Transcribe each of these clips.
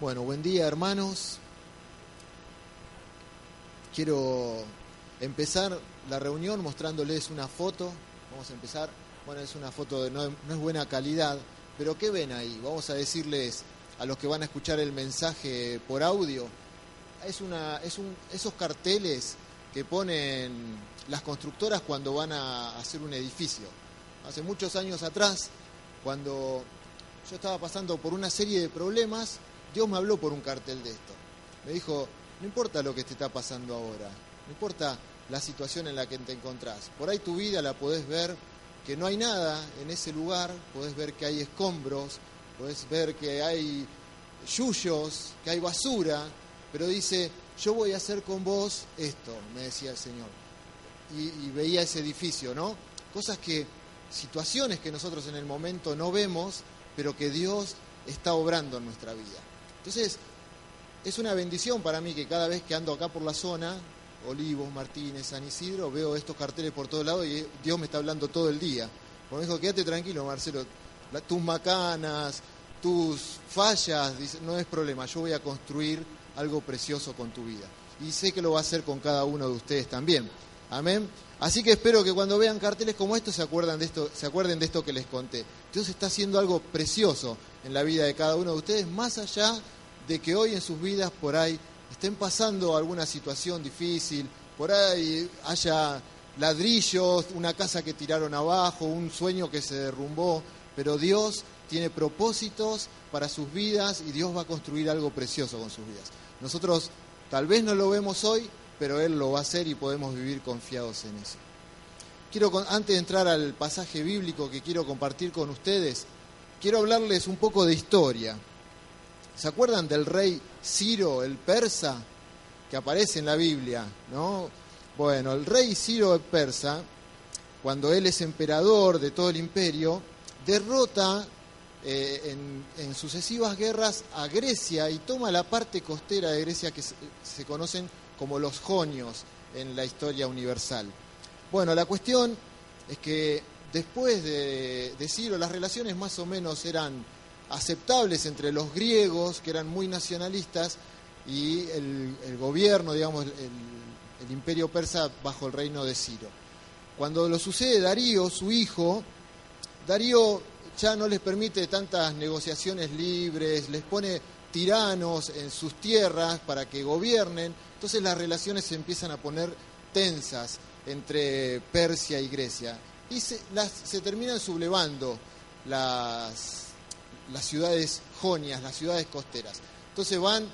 Bueno, buen día hermanos. Quiero empezar la reunión mostrándoles una foto. Vamos a empezar. Bueno, es una foto de no, no, es buena calidad, pero ¿qué ven ahí? Vamos a decirles a los que van a escuchar el mensaje por audio. Es una, es un, esos carteles que ponen las constructoras cuando van a hacer un edificio. Hace muchos años atrás, cuando yo estaba pasando por una serie de problemas, Dios me habló por un cartel de esto. Me dijo, no importa lo que te está pasando ahora, no importa la situación en la que te encontrás. Por ahí tu vida la podés ver que no hay nada en ese lugar, podés ver que hay escombros, podés ver que hay yuyos, que hay basura, pero dice, yo voy a hacer con vos esto, me decía el Señor. Y, y veía ese edificio, ¿no? Cosas que, situaciones que nosotros en el momento no vemos, pero que Dios está obrando en nuestra vida. Entonces, es una bendición para mí que cada vez que ando acá por la zona, Olivos, Martínez, San Isidro, veo estos carteles por todos lados y Dios me está hablando todo el día. Porque me dijo, quédate tranquilo, Marcelo, tus macanas, tus fallas, dice, no es problema, yo voy a construir algo precioso con tu vida. Y sé que lo va a hacer con cada uno de ustedes también. Amén. Así que espero que cuando vean carteles como estos se acuerden de esto, se acuerden de esto que les conté. Dios está haciendo algo precioso en la vida de cada uno de ustedes, más allá de que hoy en sus vidas por ahí estén pasando alguna situación difícil, por ahí haya ladrillos, una casa que tiraron abajo, un sueño que se derrumbó, pero Dios tiene propósitos para sus vidas y Dios va a construir algo precioso con sus vidas. Nosotros tal vez no lo vemos hoy, pero Él lo va a hacer y podemos vivir confiados en eso. Quiero, antes de entrar al pasaje bíblico que quiero compartir con ustedes, quiero hablarles un poco de historia. ¿Se acuerdan del rey Ciro, el persa, que aparece en la Biblia? ¿no? Bueno, el rey Ciro el persa, cuando él es emperador de todo el imperio, derrota eh, en, sucesivas guerras a Grecia y toma la parte costera de Grecia que se conocen como los jonios en la historia universal. Bueno, la cuestión es que después de, Ciro las relaciones más o menos eran aceptables entre los griegos, que eran muy nacionalistas, y el, gobierno, digamos, el, imperio persa bajo el reino de Ciro. Cuando lo sucede Darío, su hijo, Darío ya no les permite tantas negociaciones libres, les pone tiranos en sus tierras para que gobiernen, entonces las relaciones se empiezan a poner tensas entre Persia y Grecia y se, terminan sublevando las, las ciudades jonias, las ciudades costeras. Entonces van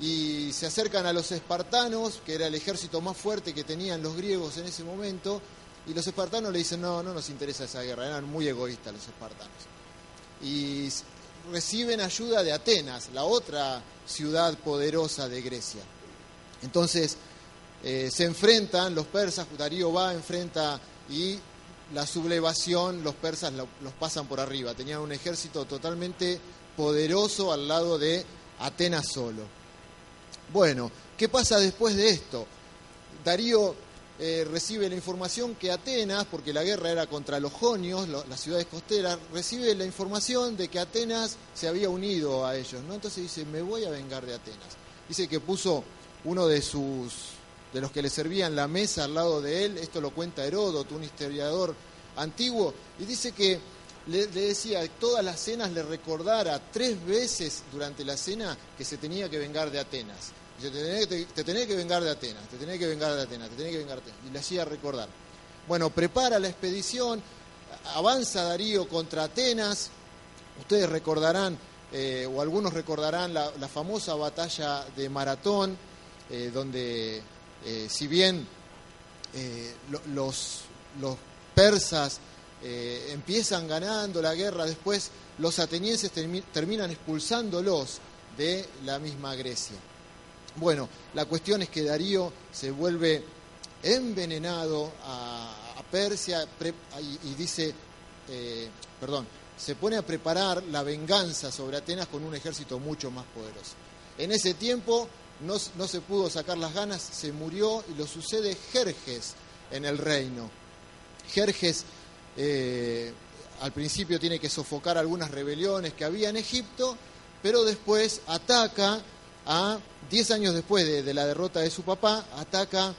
y se acercan a los espartanos, que era el ejército más fuerte que tenían los griegos en ese momento, y los espartanos le dicen, no, no nos interesa esa guerra, eran muy egoístas los espartanos. Y reciben ayuda de Atenas, la otra ciudad poderosa de Grecia. Entonces eh, se enfrentan los persas, Darío va, enfrenta y la sublevación, los persas lo, los pasan por arriba. Tenían un ejército totalmente poderoso al lado de Atenas solo. Bueno, ¿qué pasa después de esto? Darío eh, recibe la información que Atenas, porque la guerra era contra los jonios, las ciudades costeras, recibe la información de que Atenas se había unido a ellos, ¿no? Entonces dice, me voy a vengar de Atenas. Dice que puso uno de sus de los que le servían la mesa al lado de él, esto lo cuenta Heródoto, un historiador antiguo, y dice que le, decía que todas las cenas le recordara tres veces durante la cena que se tenía que vengar de Atenas. Dice, te tenés, te, te tenés que vengar de Atenas, te tenés que vengar de Atenas, te tenés que vengar de Atenas. Y le hacía recordar. Bueno, prepara la expedición, avanza Darío contra Atenas. Ustedes recordarán, eh, o algunos recordarán, la, la, famosa batalla de Maratón, eh, donde, eh, si bien los, los, persas empiezan ganando la guerra, después los atenienses termi terminan expulsándolos de la misma Grecia. Bueno, la cuestión es que Darío se vuelve envenenado a, Persia y, y, dice, eh, perdón, se pone a preparar la venganza sobre Atenas con un ejército mucho más poderoso. En ese tiempo no, se pudo sacar las ganas, se murió y lo sucede Jerjes en el reino. Jerjes eh, al principio tiene que sofocar algunas rebeliones que había en Egipto pero después ataca a, 10 años después de, de la derrota de su papá, ataca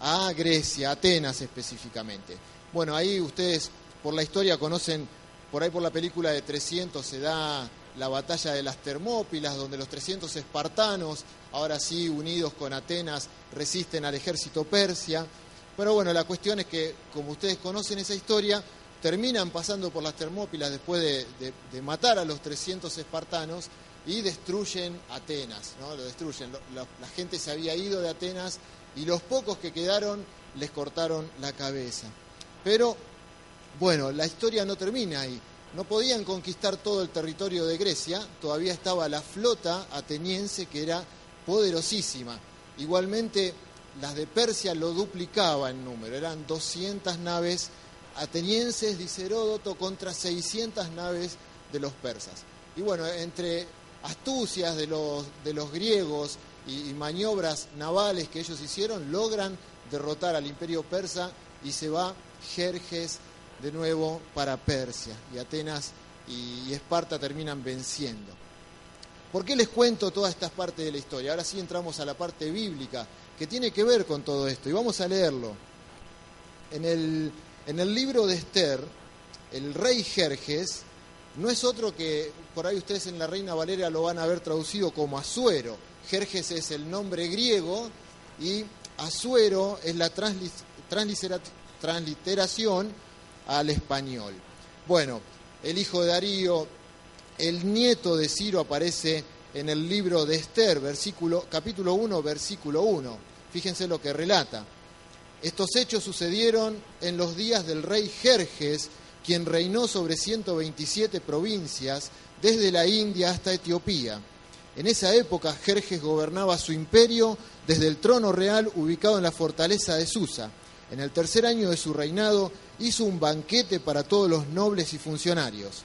a Grecia, Atenas específicamente. Bueno, ahí ustedes por la historia conocen, por ahí por la película de 300 se da la batalla de las Termópilas, donde los 300 espartanos, ahora sí unidos con Atenas, resisten al ejército persia. Pero bueno, la cuestión es que, como ustedes conocen esa historia, terminan pasando por las Termópilas después de, matar a los 300 espartanos y destruyen Atenas, ¿no? Lo destruyen. la gente se había ido de Atenas y los pocos que quedaron les cortaron la cabeza. Pero, bueno, la historia no termina ahí. No podían conquistar todo el territorio de Grecia, todavía estaba la flota ateniense que era poderosísima. Igualmente, las de Persia lo duplicaba en número, eran 200 naves atenienses, dice Heródoto, contra 600 naves de los persas. Y bueno, entre astucias de los, de los griegos y, maniobras navales que ellos hicieron, logran derrotar al imperio persa y se va Jerjes de nuevo para Persia. Y Atenas y Esparta terminan venciendo. ¿Por qué les cuento todas estas partes de la historia? Ahora sí entramos a la parte bíblica que tiene que ver con todo esto y vamos a leerlo. En el, en el libro de Esther, el rey Jerjes no es otro que, por ahí ustedes en la Reina Valeria lo van a haber traducido como Asuero. Jerjes es el nombre griego y Asuero es la transliteración al español. Bueno, el hijo de Darío, el nieto de Ciro aparece en el libro de Esther, versículo, capítulo 1, versículo 1. Fíjense lo que relata. Estos hechos sucedieron en los días del rey Jerjes, quien reinó sobre 127 provincias, desde la India hasta Etiopía. En esa época Jerjes gobernaba su imperio desde el trono real ubicado en la fortaleza de Susa. En el tercer año de su reinado hizo un banquete para todos los nobles y funcionarios.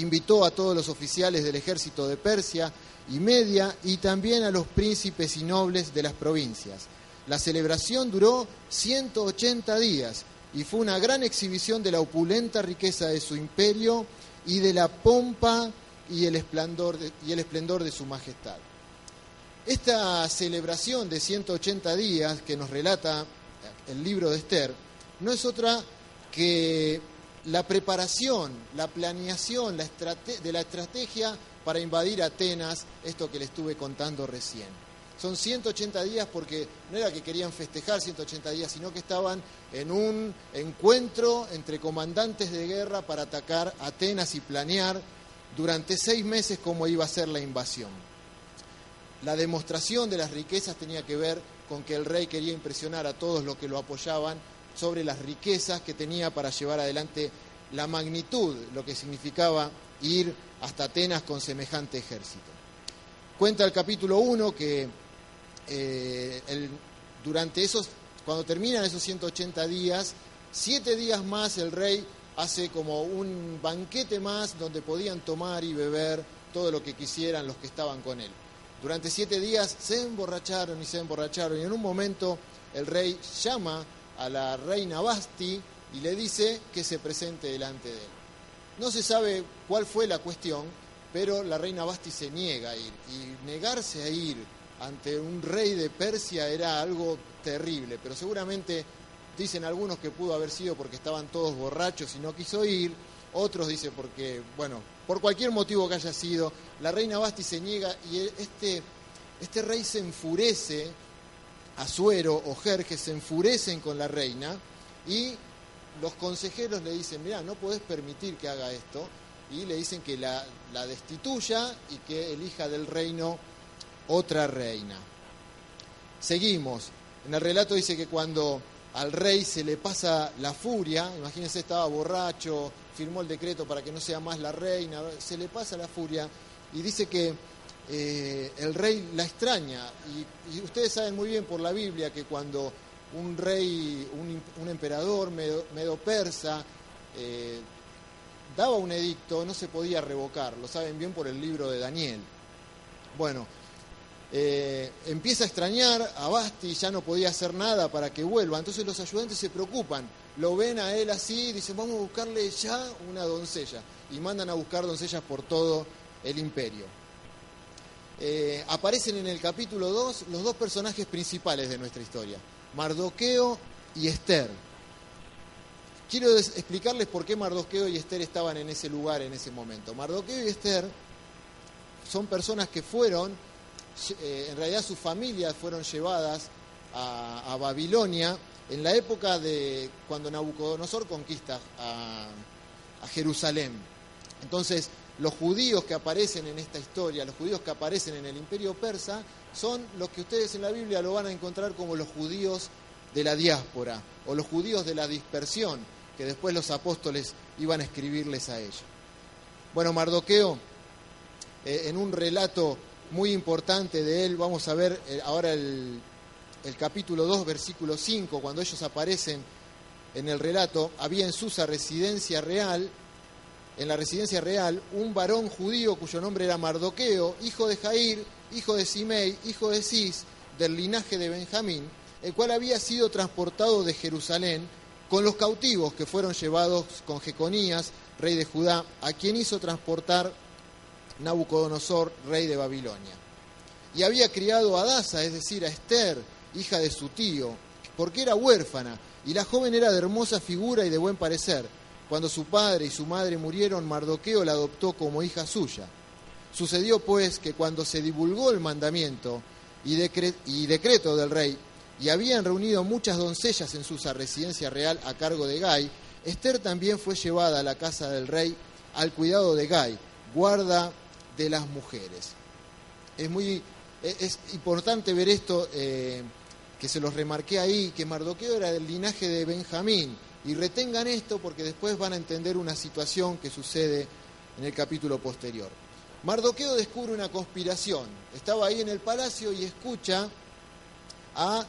Invitó a todos los oficiales del ejército de Persia y Media y también a los príncipes y nobles de las provincias. La celebración duró 180 días y fue una gran exhibición de la opulenta riqueza de su imperio y de la pompa y el esplendor de, y el esplendor de su majestad. Esta celebración de 180 días que nos relata el libro de Esther no es otra que la preparación, la planeación la de la estrategia para invadir Atenas, esto que le estuve contando recién. Son 180 días porque no era que querían festejar 180 días, sino que estaban en un encuentro entre comandantes de guerra para atacar Atenas y planear durante seis meses cómo iba a ser la invasión. La demostración de las riquezas tenía que ver con que el rey quería impresionar a todos los que lo apoyaban sobre las riquezas que tenía para llevar adelante la magnitud, lo que significaba ir hasta Atenas con semejante ejército. Cuenta el capítulo 1 que eh, durante esos, cuando terminan esos 180 días, siete días más el rey hace como un banquete más donde podían tomar y beber todo lo que quisieran los que estaban con él. Durante siete días se emborracharon y se emborracharon y en un momento el rey llama a la reina Basti y le dice que se presente delante de él. No se sabe cuál fue la cuestión, pero la reina Basti se niega a ir y negarse a ir ante un rey de Persia era algo terrible, pero seguramente Dicen algunos que pudo haber sido porque estaban todos borrachos y no quiso ir. Otros dicen porque, bueno, por cualquier motivo que haya sido, la reina Basti se niega y este, este rey se enfurece, Azuero o Jerjes se enfurecen con la reina y los consejeros le dicen, mira, no podés permitir que haga esto y le dicen que la, la destituya y que elija del reino otra reina. Seguimos. En el relato dice que cuando al rey se le pasa la furia, imagínense, estaba borracho, firmó el decreto para que no sea más la reina, se le pasa la furia y dice que eh, el rey la extraña. Y, ustedes saben muy bien por la Biblia que cuando un rey, un, emperador medo, persa, eh, daba un edicto, no se podía revocar, lo saben bien por el libro de Daniel. Bueno, eh, empieza a extrañar a Basti, ya no podía hacer nada para que vuelva. Entonces los ayudantes se preocupan, lo ven a él así, dicen, vamos a buscarle ya una doncella. Y mandan a buscar doncellas por todo el imperio. Eh, aparecen en el capítulo 2 los dos personajes principales de nuestra historia, Mardoqueo y Esther. Quiero explicarles por qué Mardoqueo y Esther estaban en ese lugar en ese momento. Mardoqueo y Esther son personas que fueron, eh, en realidad sus familias fueron llevadas a, Babilonia en la época de cuando Nabucodonosor conquista a, a Jerusalén. Entonces, los judíos que aparecen en esta historia, los judíos que aparecen en el imperio persa, son los que ustedes en la Biblia lo van a encontrar como los judíos de la diáspora o los judíos de la dispersión, que después los apóstoles iban a escribirles a ellos. Bueno, Mardoqueo, eh, en un relato muy importante de él, vamos a ver eh, ahora el, el capítulo 2, versículo 5, cuando ellos aparecen en el relato, había en Susa residencia real, en la residencia real, un varón judío cuyo nombre era Mardoqueo, hijo de Jair, hijo de Simei, hijo de Cis, del linaje de Benjamín, el cual había sido transportado de Jerusalén con los cautivos que fueron llevados con Jeconías, rey de Judá, a quien hizo transportar Nabucodonosor, rey de Babilonia. Y había criado a Dasa, es decir, a Esther, hija de su tío, porque era huérfana, y la joven era de hermosa figura y de buen parecer. Cuando su padre y su madre murieron, Mardoqueo la adoptó como hija suya. Sucedió pues que cuando se divulgó el mandamiento y, decreto del rey, y habían reunido muchas doncellas en su residencia real a cargo de Gai, Esther también fue llevada a la casa del rey al cuidado de Gai, guarda de las mujeres. Es muy es importante ver esto, eh, que se los remarqué ahí, que Mardoqueo era del linaje de Benjamín. Y retengan esto porque después van a entender una situación que sucede en el capítulo posterior. Mardoqueo descubre una conspiración. Estaba ahí en el palacio y escucha a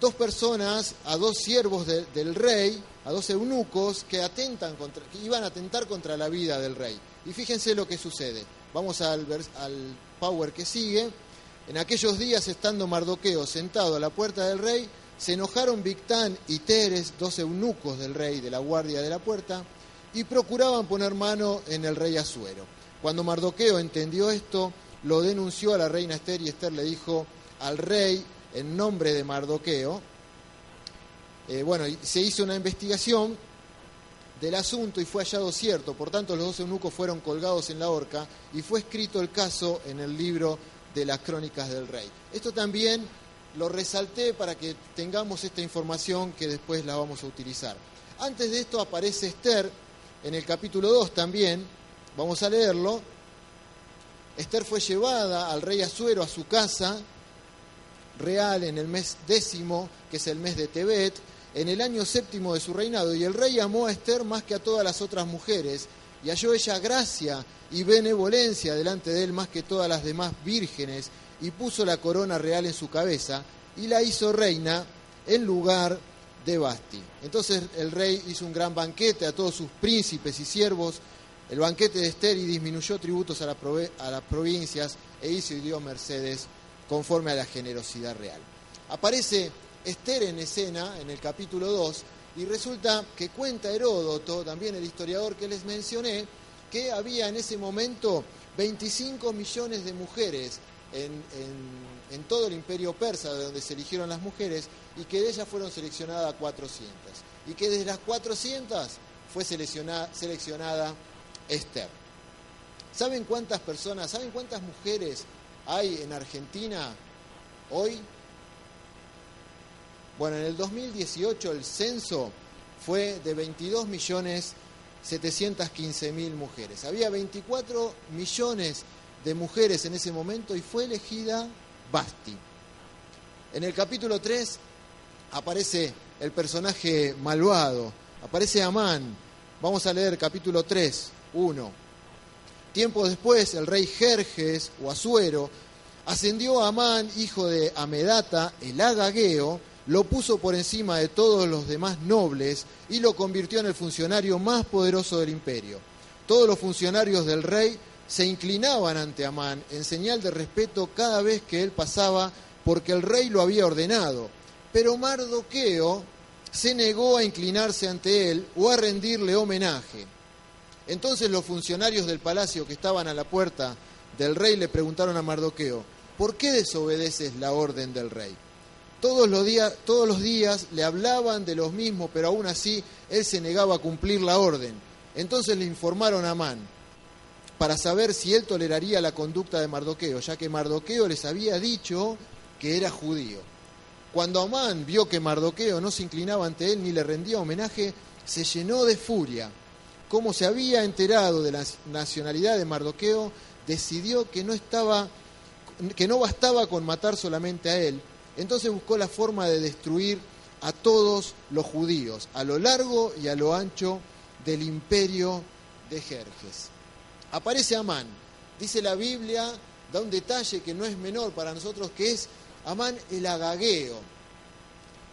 dos personas, a dos siervos del rey, a dos eunucos que atentan contra, que iban a atentar contra la vida del rey. Y fíjense lo que sucede. Vamos al, al power que sigue. En aquellos días, estando Mardoqueo sentado a la puerta del rey, se enojaron Victán y Teres, dos eunucos del rey de la guardia de la puerta, y procuraban poner mano en el rey Asuero. Cuando Mardoqueo entendió esto, lo denunció a la reina Esther y Esther le dijo al rey, en nombre de Mardoqueo, eh, bueno, se hizo una investigación del asunto y fue hallado cierto, por tanto los dos eunucos fueron colgados en la horca y fue escrito el caso en el libro de las crónicas del rey. Esto también lo resalté para que tengamos esta información que después la vamos a utilizar. Antes de esto aparece Esther en el capítulo 2 también, vamos a leerlo. Esther fue llevada al rey Azuero a su casa real en el mes décimo, que es el mes de Tebet, en el año séptimo de su reinado, y el rey amó a Esther más que a todas las otras mujeres, y halló ella gracia y benevolencia delante de él más que todas las demás vírgenes, y puso la corona real en su cabeza, y la hizo reina en lugar de Basti. Entonces el rey hizo un gran banquete a todos sus príncipes y siervos, el banquete de Esther, y disminuyó tributos a, las provincias, e hizo y dio mercedes conforme a la generosidad real. Aparece Esther en escena en el capítulo 2, y resulta que cuenta Heródoto, también el historiador que les mencioné, que había en ese momento 25 millones de mujeres en, todo el imperio persa, de donde se eligieron las mujeres, y que de ellas fueron seleccionadas 400. Y que de las 400 fue seleccionada, seleccionada Esther. ¿Saben cuántas personas, saben cuántas mujeres hay en Argentina hoy? Bueno, en el 2018 el censo fue de 22 millones 715 mil mujeres. Había 24 millones de mujeres en ese momento y fue elegida Basti. En el capítulo 3 aparece el personaje malvado, aparece Amán. Vamos a leer capítulo 3, 1. Tiempo después, el rey Jerjes o Asuero ascendió a Amán, hijo de Amedata, el agageo, lo puso por encima de todos los demás nobles y lo convirtió en el funcionario más poderoso del imperio. Todos los funcionarios del rey se inclinaban ante Amán en señal de respeto cada vez que él pasaba porque el rey lo había ordenado. Pero Mardoqueo se negó a inclinarse ante él o a rendirle homenaje. Entonces los funcionarios del palacio que estaban a la puerta del rey le preguntaron a Mardoqueo, ¿por qué desobedeces la orden del rey? Todos los, días, todos los días le hablaban de los mismos, pero aún así él se negaba a cumplir la orden. Entonces le informaron a Amán para saber si él toleraría la conducta de Mardoqueo, ya que Mardoqueo les había dicho que era judío. Cuando Amán vio que Mardoqueo no se inclinaba ante él ni le rendía homenaje, se llenó de furia. Como se había enterado de la nacionalidad de Mardoqueo, decidió que no estaba que no bastaba con matar solamente a él, entonces buscó la forma de destruir a todos los judíos, a lo largo y a lo ancho del imperio de Jerjes. Aparece Amán, dice la Biblia, da un detalle que no es menor para nosotros, que es Amán el agagueo.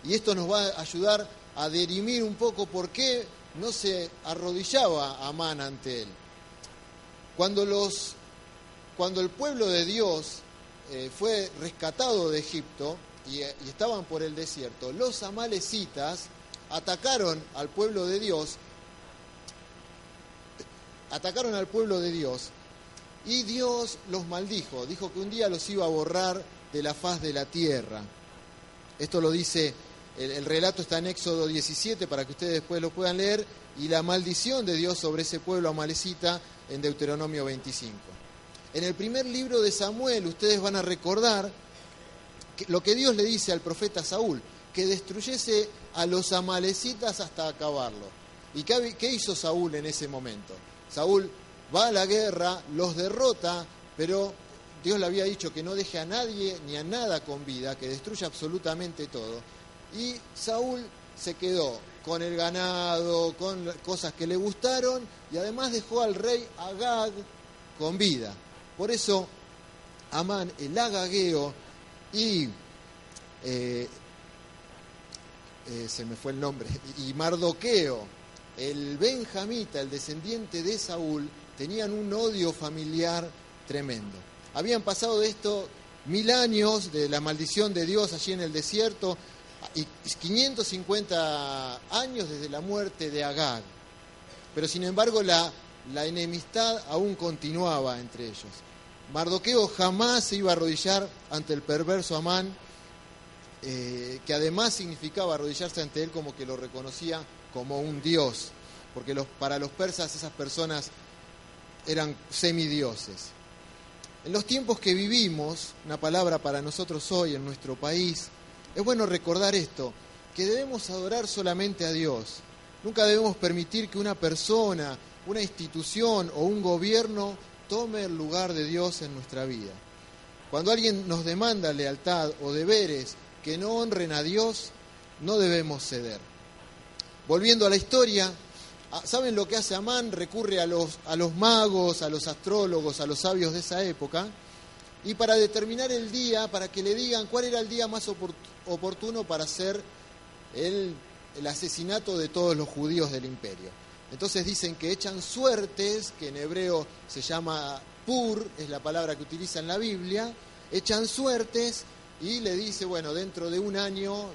Y esto nos va a ayudar a derimir un poco por qué no se arrodillaba Amán ante él. Cuando, los, cuando el pueblo de Dios eh, fue rescatado de Egipto y, y estaban por el desierto, los amalecitas atacaron al pueblo de Dios, atacaron al pueblo de Dios y Dios los maldijo, dijo que un día los iba a borrar de la faz de la tierra. Esto lo dice, el, el, relato está en Éxodo 17 para que ustedes después lo puedan leer, y la maldición de Dios sobre ese pueblo amalecita en Deuteronomio 25. En el primer libro de Samuel ustedes van a recordar lo que Dios le dice al profeta Saúl, que destruyese a los amalecitas hasta acabarlo. ¿Y qué hizo Saúl en ese momento? Saúl va a la guerra, los derrota, pero Dios le había dicho que no deje a nadie ni a nada con vida, que destruya absolutamente todo. Y Saúl se quedó con el ganado, con cosas que le gustaron, y además dejó al rey Agag con vida. Por eso, Amán, el agagueo, y eh, eh, se me fue el nombre, y Mardoqueo, el benjamita, el descendiente de Saúl, tenían un odio familiar tremendo. Habían pasado de esto mil años de la maldición de Dios allí en el desierto y 550 años desde la muerte de Agag. Pero sin embargo la, enemistad aún continuaba entre ellos. Mardoqueo jamás se iba a arrodillar ante el perverso Amán, eh, que además significaba arrodillarse ante él como que lo reconocía como un dios, porque para los persas esas personas eran semidioses. En los tiempos que vivimos, una palabra para nosotros hoy en nuestro país, es bueno recordar esto, que debemos adorar solamente a Dios. Nunca debemos permitir que una persona, una institución o un gobierno tome el lugar de Dios en nuestra vida. Cuando alguien nos demanda lealtad o deberes que no honren a Dios, no debemos ceder. Volviendo a la historia, ¿saben lo que hace Amán? Recurre a los, a los magos, a los astrólogos, a los sabios de esa época, y para determinar el día, para que le digan cuál era el día más oportuno para hacer el, el asesinato de todos los judíos del imperio. Entonces dicen que echan suertes, que en hebreo se llama pur, es la palabra que utiliza en la Biblia, echan suertes y le dice, bueno, dentro de un año,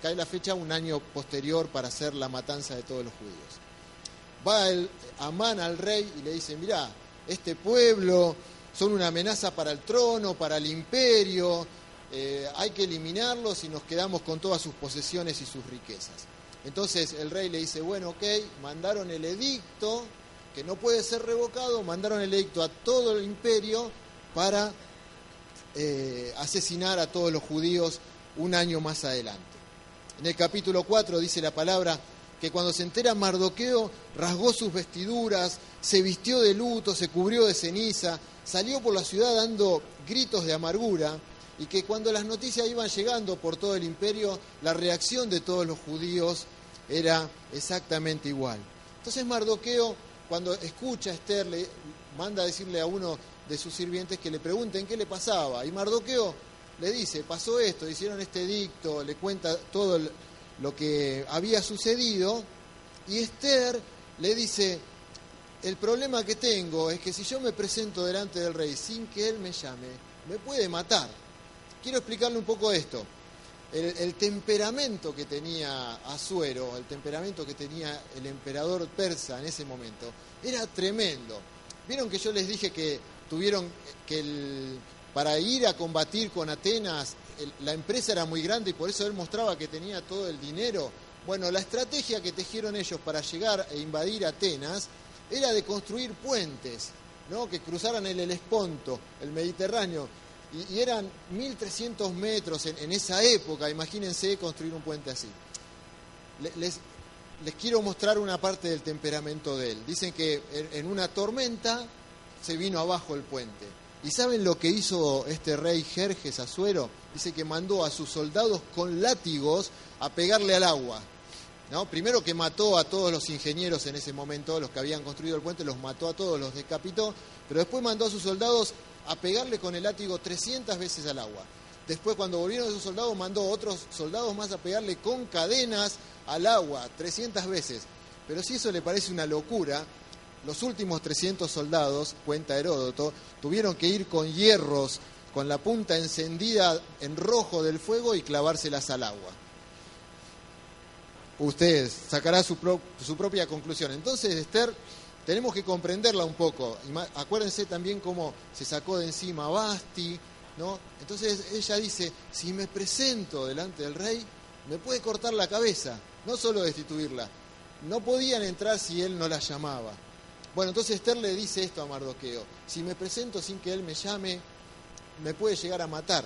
cae la fecha, un año posterior para hacer la matanza de todos los judíos. Va el Amán al rey y le dice, mirá, este pueblo son una amenaza para el trono, para el imperio, eh, hay que eliminarlos y nos quedamos con todas sus posesiones y sus riquezas. Entonces el rey le dice, bueno, ok, mandaron el edicto, que no puede ser revocado, mandaron el edicto a todo el imperio para eh, asesinar a todos los judíos un año más adelante. En el capítulo 4 dice la palabra que cuando se entera Mardoqueo rasgó sus vestiduras, se vistió de luto, se cubrió de ceniza, salió por la ciudad dando gritos de amargura y que cuando las noticias iban llegando por todo el imperio, la reacción de todos los judíos era exactamente igual. Entonces Mardoqueo, cuando escucha a Esther, le manda a decirle a uno de sus sirvientes que le pregunten qué le pasaba. Y Mardoqueo le dice, pasó esto, hicieron este edicto, le cuenta todo lo que había sucedido. Y Esther le dice, el problema que tengo es que si yo me presento delante del rey sin que él me llame, me puede matar. Quiero explicarle un poco esto. el, temperamento que tenía Azuero, el temperamento que tenía el emperador persa en ese momento, era tremendo. Vieron que yo les dije que tuvieron que para ir a combatir con Atenas, la empresa era muy grande y por eso él mostraba que tenía todo el dinero. Bueno, la estrategia que tejieron ellos para llegar e invadir Atenas era de construir puentes, ¿no? que cruzaran el Helesponto, el Mediterráneo, y, eran 1.300 metros en, esa época, imagínense construir un puente así. Les, les, quiero mostrar una parte del temperamento de él. Dicen que en, una tormenta se vino abajo el puente. ¿Y saben lo que hizo este rey Jerjes Azuero? Dice que mandó a sus soldados con látigos a pegarle al agua. ¿No? Primero que mató a todos los ingenieros en ese momento, los que habían construido el puente, los mató a todos, los decapitó, pero después mandó a sus soldados a pegarle con el látigo 300 veces al agua. Después, cuando volvieron esos soldados, mandó a otros soldados más a pegarle con cadenas al agua 300 veces. Pero si eso le parece una locura, los últimos 300 soldados, cuenta Heródoto, tuvieron que ir con hierros, con la punta encendida en rojo del fuego y clavárselas al agua. Usted sacará su, propia conclusión. Entonces, Esther tenemos que comprenderla un poco. Acuérdense también cómo se sacó de encima Basti, ¿no? Entonces ella dice, si me presento delante del rey, me puede cortar la cabeza, no solo destituirla. No podían entrar si él no la llamaba. Bueno, entonces Esther le dice esto a Mardoqueo, si me presento sin que él me llame, me puede llegar a matar.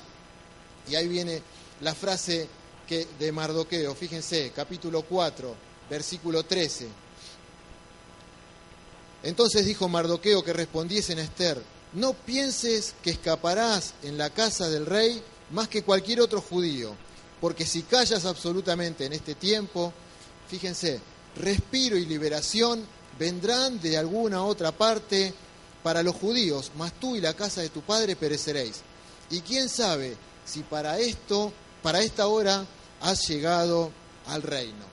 Y ahí viene la frase que, de Mardoqueo, fíjense, capítulo 4, versículo 13. Entonces dijo Mardoqueo que respondiesen a Esther, no pienses que escaparás en la casa del rey más que cualquier otro judío, porque si callas absolutamente en este tiempo, fíjense, respiro y liberación vendrán de alguna otra parte para los judíos, mas tú y la casa de tu padre pereceréis. Y quién sabe si para esto, para esta hora, has llegado al reino.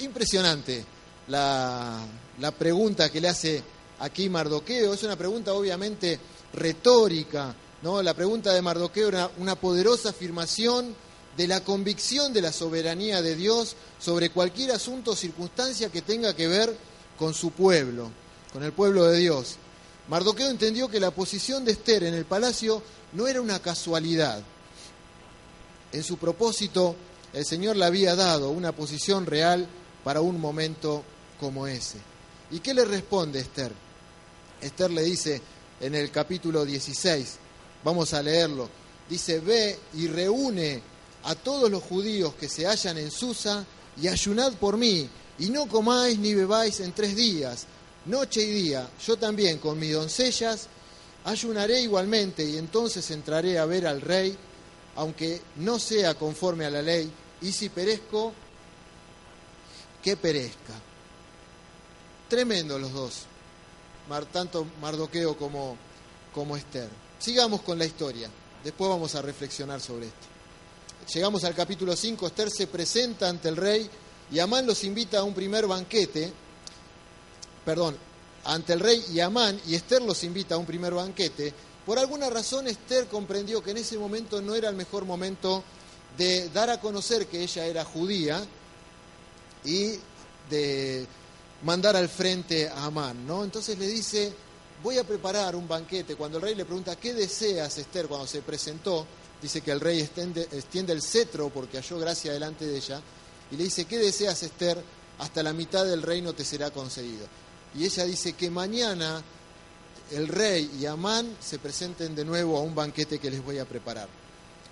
Impresionante la, la pregunta que le hace aquí Mardoqueo. Es una pregunta obviamente retórica, ¿no? La pregunta de Mardoqueo era una poderosa afirmación de la convicción de la soberanía de Dios sobre cualquier asunto o circunstancia que tenga que ver con su pueblo, con el pueblo de Dios. Mardoqueo entendió que la posición de Esther en el palacio no era una casualidad. En su propósito, el Señor le había dado una posición real para un momento como ese. ¿Y qué le responde Esther? Esther le dice en el capítulo 16, vamos a leerlo, dice, ve y reúne a todos los judíos que se hallan en Susa y ayunad por mí, y no comáis ni bebáis en tres días, noche y día, yo también con mis doncellas ayunaré igualmente y entonces entraré a ver al rey, aunque no sea conforme a la ley, y si perezco, que perezca. Tremendo los dos, tanto Mardoqueo como, como Esther. Sigamos con la historia, después vamos a reflexionar sobre esto. Llegamos al capítulo 5, Esther se presenta ante el rey y Amán los invita a un primer banquete, perdón, ante el rey y Amán y Esther los invita a un primer banquete. Por alguna razón Esther comprendió que en ese momento no era el mejor momento de dar a conocer que ella era judía y de mandar al frente a Amán, ¿no? Entonces le dice, voy a preparar un banquete. Cuando el rey le pregunta, ¿qué deseas, Esther? Cuando se presentó, dice que el rey extiende, extiende el cetro porque halló gracia delante de ella, y le dice, ¿qué deseas, Esther? Hasta la mitad del reino te será concedido. Y ella dice que mañana el rey y Amán se presenten de nuevo a un banquete que les voy a preparar.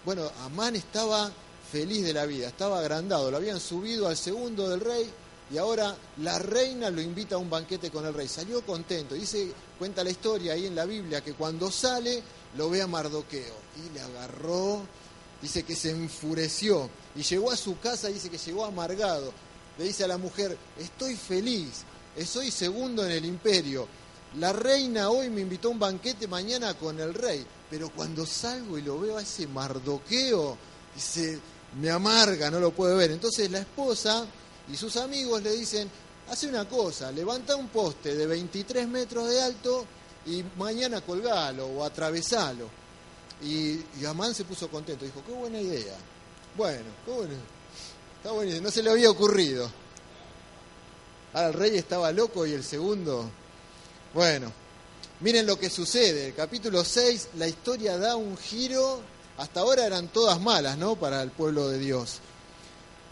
Bueno, Amán estaba feliz de la vida, estaba agrandado, lo habían subido al segundo del rey y ahora la reina lo invita a un banquete con el rey. Salió contento. Dice, cuenta la historia ahí en la Biblia que cuando sale lo ve a Mardoqueo y le agarró, dice que se enfureció y llegó a su casa, dice que llegó amargado. Le dice a la mujer, estoy feliz, soy segundo en el imperio. La reina hoy me invitó a un banquete mañana con el rey, pero cuando salgo y lo veo a ese Mardoqueo, dice, me amarga, no lo puedo ver. Entonces la esposa y sus amigos le dicen, hace una cosa, levanta un poste de 23 metros de alto y mañana colgalo o atravesalo. Y, Amán se puso contento, dijo, qué buena idea. Bueno, bueno, está buenísimo, no se le había ocurrido. Ahora el rey estaba loco y el segundo, bueno, miren lo que sucede. Capítulo 6, la historia da un giro, hasta ahora eran todas malas, ¿no? Para el pueblo de Dios.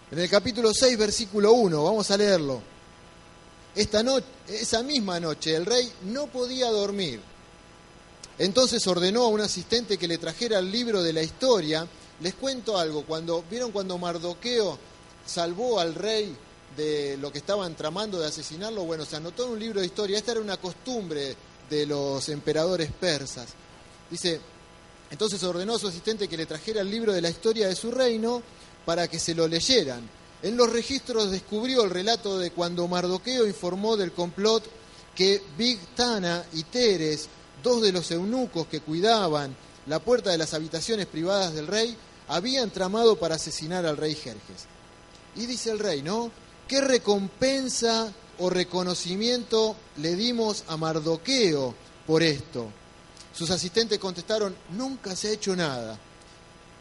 En el capítulo 6, versículo 1, vamos a leerlo. Esta noche, esa misma noche el rey no podía dormir. Entonces ordenó a un asistente que le trajera el libro de la historia. Les cuento algo, cuando vieron cuando Mardoqueo salvó al rey de lo que estaban tramando de asesinarlo, bueno, se anotó en un libro de historia. Esta era una costumbre de los emperadores persas. Dice, entonces ordenó a su asistente que le trajera el libro de la historia de su reino para que se lo leyeran. En los registros descubrió el relato de cuando Mardoqueo informó del complot que Tana y Teres, dos de los eunucos que cuidaban la puerta de las habitaciones privadas del rey, habían tramado para asesinar al rey Jerjes. Y dice el rey, ¿no? ¿Qué recompensa o reconocimiento le dimos a Mardoqueo por esto? Sus asistentes contestaron, nunca se ha hecho nada.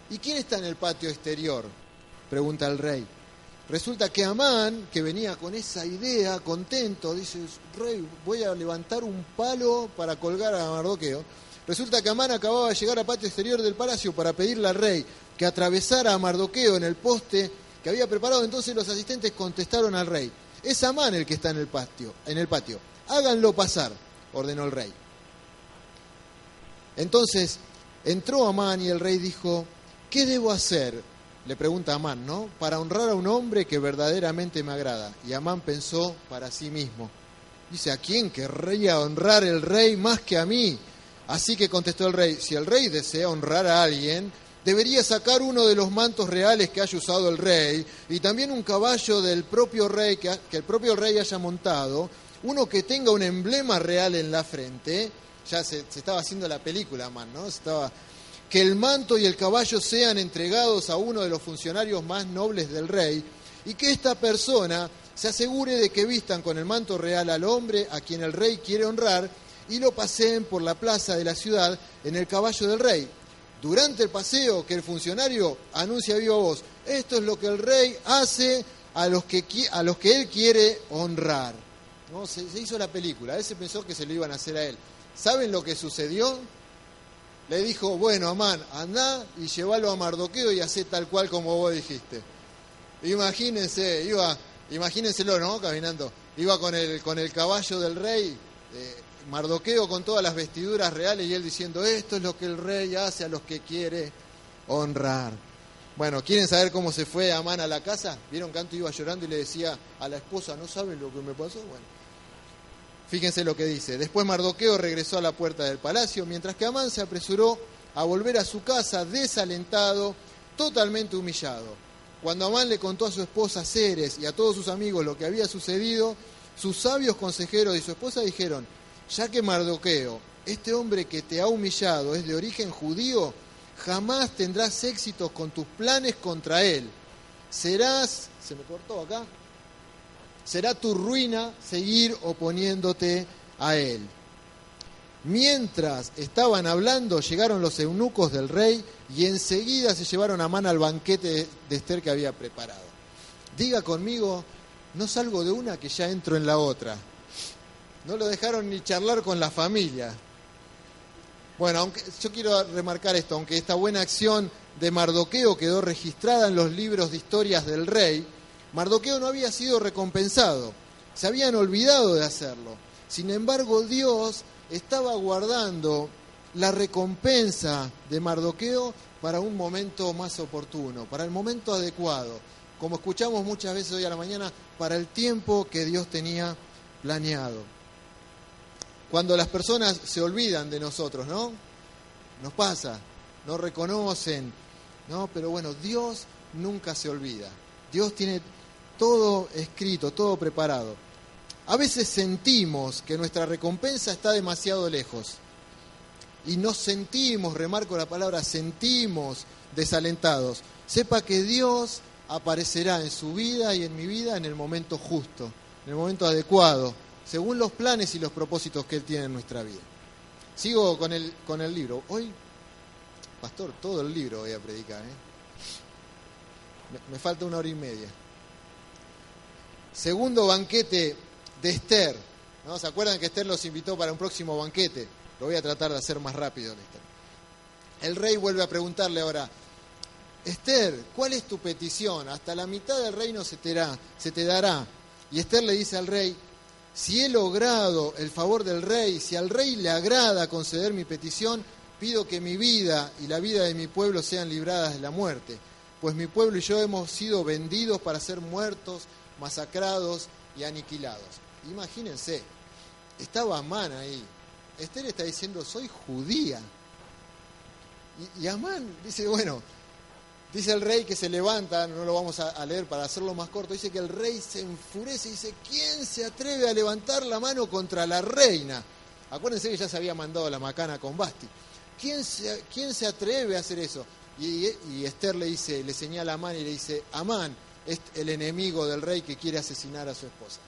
¿Y quién está en el patio exterior? Pregunta el rey. Resulta que Amán, que venía con esa idea, contento, dice, rey, voy a levantar un palo para colgar a Mardoqueo. Resulta que Amán acababa de llegar al patio exterior del palacio para pedirle al rey que atravesara a Mardoqueo en el poste que había preparado. Entonces los asistentes contestaron al rey, es Amán el que está en el patio, en el patio. Háganlo pasar, ordenó el rey. Entonces entró Amán y el rey dijo, ¿qué debo hacer? Le pregunta a Amán, ¿no? Para honrar a un hombre que verdaderamente me agrada. Y Amán pensó para sí mismo. Dice, ¿a quién querría honrar el rey más que a mí? Así que contestó el rey, si el rey desea honrar a alguien, debería sacar uno de los mantos reales que haya usado el rey y también un caballo del propio rey que, el propio rey haya montado, uno que tenga un emblema real en la frente. Ya se, se estaba haciendo la película, Amán, ¿no? Se estaba que el manto y el caballo sean entregados a uno de los funcionarios más nobles del rey y que esta persona se asegure de que vistan con el manto real al hombre a quien el rey quiere honrar y lo paseen por la plaza de la ciudad en el caballo del rey. Durante el paseo que el funcionario anuncia a viva voz, esto es lo que el rey hace a los que, a los que él quiere honrar. ¿No? Se, se hizo la película, a veces pensó que se lo iban a hacer a él. ¿Saben lo que sucedió? Le dijo, bueno, Amán, anda y llévalo a Mardoqueo y hace tal cual como vos dijiste. Imagínense, iba, imagínenselo, ¿no? Caminando. Iba con el, con el caballo del rey, eh, Mardoqueo con todas las vestiduras reales y él diciendo, esto es lo que el rey hace a los que quiere honrar. Bueno, ¿quieren saber cómo se fue Amán a la casa? ¿Vieron que antes iba llorando y le decía a la esposa, ¿no saben lo que me pasó? Bueno, Fíjense lo que dice. Después Mardoqueo regresó a la puerta del palacio, mientras que Amán se apresuró a volver a su casa desalentado, totalmente humillado. Cuando Amán le contó a su esposa Ceres y a todos sus amigos lo que había sucedido, sus sabios consejeros y su esposa dijeron, ya que Mardoqueo, este hombre que te ha humillado, es de origen judío, jamás tendrás éxitos con tus planes contra él. Serás, se me cortó acá, será tu ruina seguir oponiéndote a él. Mientras estaban hablando, llegaron los eunucos del rey y enseguida se llevaron a mano al banquete de Esther que había preparado. Diga conmigo, no salgo de una que ya entro en la otra. No lo dejaron ni charlar con la familia. Bueno, aunque, yo quiero remarcar esto, aunque esta buena acción de Mardoqueo quedó registrada en los libros de historias del rey, Mardoqueo no había sido recompensado, se habían olvidado de hacerlo. Sin embargo, Dios estaba guardando la recompensa de Mardoqueo para un momento más oportuno, para el momento adecuado, como escuchamos muchas veces hoy a la mañana, para el tiempo que Dios tenía planeado. Cuando las personas se olvidan de nosotros, ¿no? Nos pasa, no reconocen, ¿no? Pero bueno, Dios nunca se olvida. Dios tiene todo escrito, todo preparado. A veces sentimos que nuestra recompensa está demasiado lejos y nos sentimos, remarco la palabra, sentimos desalentados. Sepa que Dios aparecerá en su vida y en mi vida en el momento justo, en el momento adecuado, según los planes y los propósitos que Él tiene en nuestra vida. Sigo con el, con el libro. Hoy, pastor, todo el libro voy a predicar. ¿eh? me, falta una hora y media. Segundo banquete de Esther. ¿no? ¿Se acuerdan que Esther los invitó para un próximo banquete? Lo voy a tratar de hacer más rápido, Esther. El rey vuelve a preguntarle ahora, Esther, ¿cuál es tu petición? Hasta la mitad del reino se te, se te dará. Y Esther le dice al rey, si he logrado el favor del rey, si al rey le agrada conceder mi petición, pido que mi vida y la vida de mi pueblo sean libradas de la muerte, pues mi pueblo y yo hemos sido vendidos para ser muertos, masacrados y aniquilados. Imagínense, estaba Amán ahí. Esther está diciendo, soy judía. Y, Amán dice, bueno, Dice el rey que se levanta, no lo vamos a, leer para hacerlo más corto, dice que el rey se enfurece y dice, ¿quién se atreve a levantar la mano contra la reina? Acuérdense que ya se había mandado la macana con Basti. ¿Quién se, quién se atreve a hacer eso? Y, y, Esther le dice, le señala a Amán y le dice, Amán es el enemigo del rey que quiere asesinar a su esposa.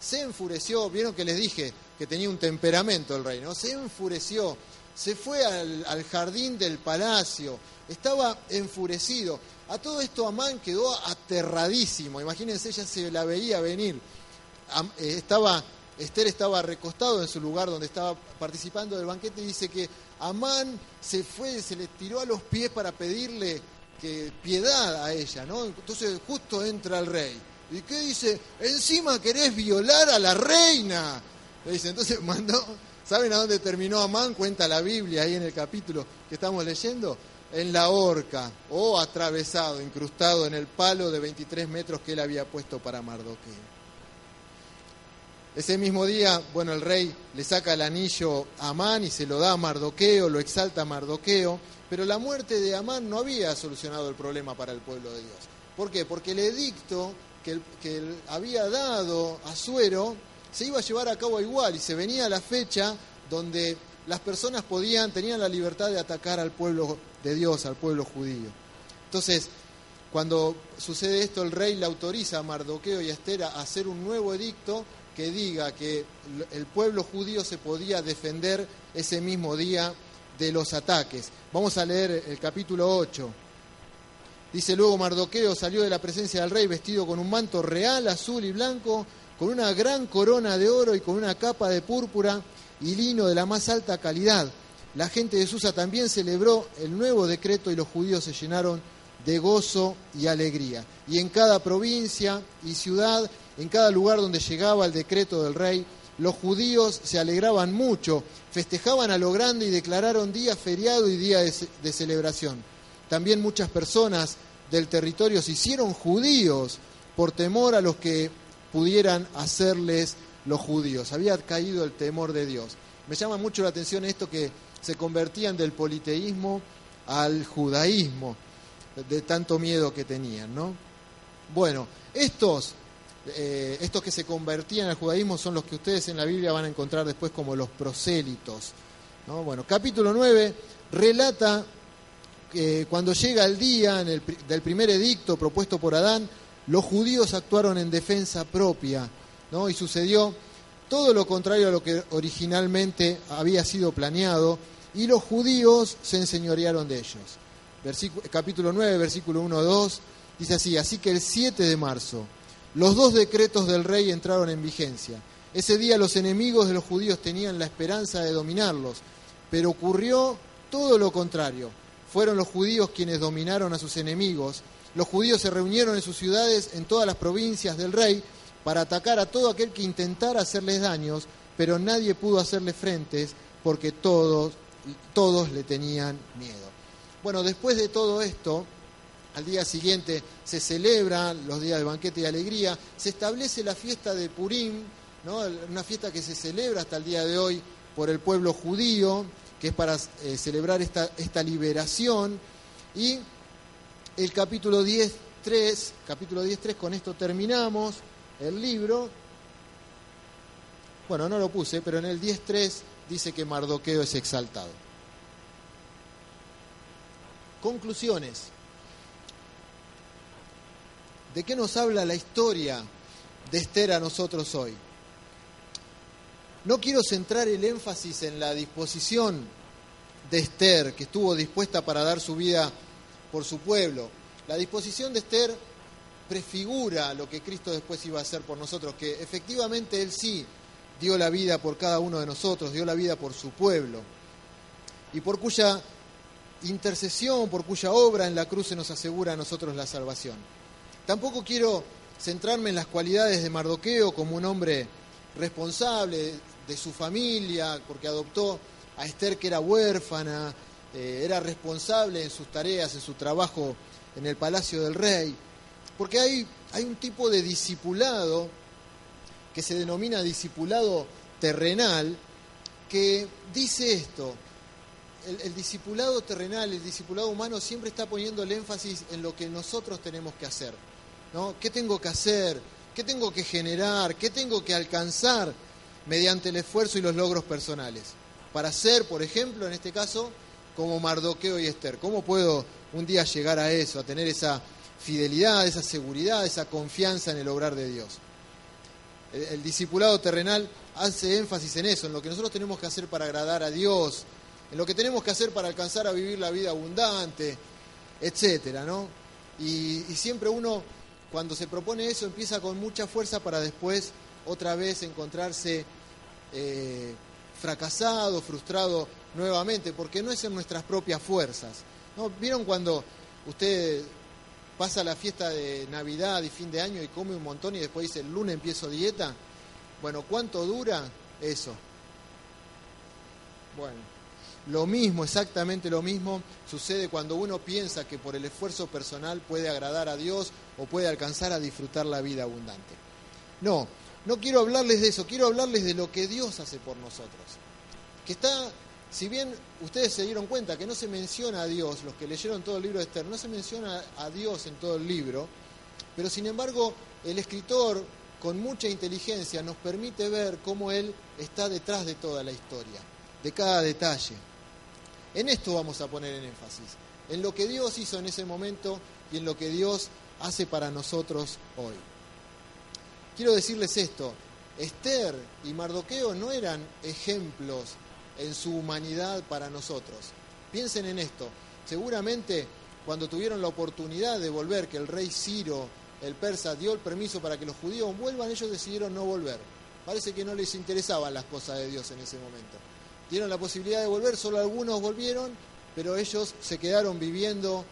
Se enfureció, vieron que les dije que tenía un temperamento el rey, ¿no? Se enfureció, se fue al jardín del palacio, estaba enfurecido. A todo esto Amán quedó aterradísimo. Imagínense, ella se la veía venir. Eh, estaba, Esther estaba recostado en su lugar donde estaba participando del banquete y dice que Amán se fue, se le tiró a los pies para pedirle que piedad a ella, ¿no? Entonces justo entra el rey. ¿Y qué dice? Encima querés violar a la reina. Le dice, entonces mandó, ¿saben a dónde terminó Amán? Cuenta la Biblia ahí en el capítulo que estamos leyendo en la horca o atravesado, incrustado en el palo de 23 metros que él había puesto para Mardoqueo. Ese mismo día, bueno, el rey le saca el anillo a Amán y se lo da a Mardoqueo, lo exalta a Mardoqueo, pero la muerte de Amán no había solucionado el problema para el pueblo de Dios. ¿Por qué? Porque el edicto que, que había dado a Suero se iba a llevar a cabo igual y se venía la fecha donde las personas podían, tenían la libertad de atacar al pueblo de Dios, al pueblo judío. Entonces, cuando sucede esto, el rey le autoriza a Mardoqueo y a Esther a hacer un nuevo edicto que diga que el pueblo judío se podía defender ese mismo día de los ataques. Vamos a leer el capítulo 8. Dice luego Mardoqueo salió de la presencia del rey vestido con un manto real, azul y blanco, con una gran corona de oro y con una capa de púrpura y lino de la más alta calidad. La gente de Susa también celebró el nuevo decreto y los judíos se llenaron de gozo y alegría. Y en cada provincia y ciudad, en cada lugar donde llegaba el decreto del rey, los judíos se alegraban mucho, festejaban a lo grande y declararon día feriado y día de, celebración. También muchas personas del territorio se hicieron judíos por temor a los que pudieran hacerles los judíos. Había caído el temor de Dios. Me llama mucho la atención esto que se convertían del politeísmo al judaísmo, de tanto miedo que tenían, ¿no? Bueno, estos, eh, estos que se convertían al judaísmo son los que ustedes en la Biblia van a encontrar después como los prosélitos. ¿no? Bueno, capítulo 9 relata que cuando llega el día del primer edicto propuesto por Adán, los judíos actuaron en defensa propia y sucedió todo lo contrario a lo que originalmente había sido planeado, y los judíos se enseñorearon de ellos. capítulo 9, versículo 1 2, dice así, así que el 7 de marzo, los dos decretos del rey entraron en vigencia. Ese día los enemigos de los judíos tenían la esperanza de dominarlos, pero ocurrió todo lo contrario. Fueron los judíos quienes dominaron a sus enemigos. Los judíos se reunieron en sus ciudades, en todas las provincias del rey, para atacar a todo aquel que intentara hacerles daños, pero nadie pudo hacerle frentes porque todos, todos le tenían miedo. Bueno, después de todo esto, al día siguiente se celebran los días de banquete y alegría, se establece la fiesta de Purim, ¿no? una fiesta que se celebra hasta el día de hoy por el pueblo judío, que es para eh, celebrar esta, esta liberación, y el capítulo 10.3, capítulo 10.3, con esto terminamos, el libro, bueno, no lo puse, pero en el 10.3 dice que Mardoqueo es exaltado. Conclusiones. ¿De qué nos habla la historia de Esther a nosotros hoy? No quiero centrar el énfasis en la disposición de Esther, que estuvo dispuesta para dar su vida por su pueblo. La disposición de Esther prefigura lo que Cristo después iba a hacer por nosotros, que efectivamente Él sí dio la vida por cada uno de nosotros, dio la vida por su pueblo, y por cuya intercesión, por cuya obra en la cruz se nos asegura a nosotros la salvación. Tampoco quiero centrarme en las cualidades de Mardoqueo como un hombre responsable de su familia, porque adoptó a Esther que era huérfana, eh, era responsable en sus tareas, en su trabajo en el palacio del rey, porque hay, un tipo de discipulado que se denomina discipulado terrenal, que dice esto, el, el, discipulado terrenal, el discipulado humano siempre está poniendo el énfasis en lo que nosotros tenemos que hacer. ¿Qué tengo que hacer? ¿Qué tengo que generar? ¿Qué tengo que alcanzar mediante el esfuerzo y los logros personales? Para ser, por ejemplo, en este caso, como Mardoqueo y Esther. ¿Cómo puedo un día llegar a eso, a tener esa fidelidad, esa seguridad, esa confianza en el obrar de Dios? El, discipulado terrenal hace énfasis en eso, en lo que nosotros tenemos que hacer para agradar a Dios, en lo que tenemos que hacer para alcanzar a vivir la vida abundante, etcétera, ¿no? Y siempre uno cuando se propone eso empieza con mucha fuerza para después otra vez encontrarse eh, fracasado, frustrado nuevamente, porque no es en nuestras propias fuerzas. ¿no? ¿Vieron cuando usted pasa la fiesta de Navidad y fin de año y come un montón y después dice el lunes empiezo dieta? Bueno, ¿cuánto dura eso? Bueno, lo mismo, exactamente lo mismo, sucede cuando uno piensa que por el esfuerzo personal puede agradar a Dios o puede alcanzar a disfrutar la vida abundante. No, no quiero hablarles de eso, quiero hablarles de lo que Dios hace por nosotros. Que está, si bien ustedes se dieron cuenta que no se menciona a Dios, los que leyeron todo el libro de Esther, no se menciona a Dios en todo el libro, pero sin embargo el escritor con mucha inteligencia nos permite ver cómo Él está detrás de toda la historia, de cada detalle. En esto vamos a poner en énfasis, en lo que Dios hizo en ese momento y en lo que Dios hace para nosotros hoy. Quiero decirles esto, Esther y Mardoqueo no eran ejemplos en su humanidad para nosotros. Piensen en esto, seguramente cuando tuvieron la oportunidad de volver, que el rey Ciro, el persa, dio el permiso para que los judíos vuelvan, ellos decidieron no volver. Parece que no les interesaban las cosas de Dios en ese momento. Dieron la posibilidad de volver, solo algunos volvieron, pero ellos se quedaron viviendo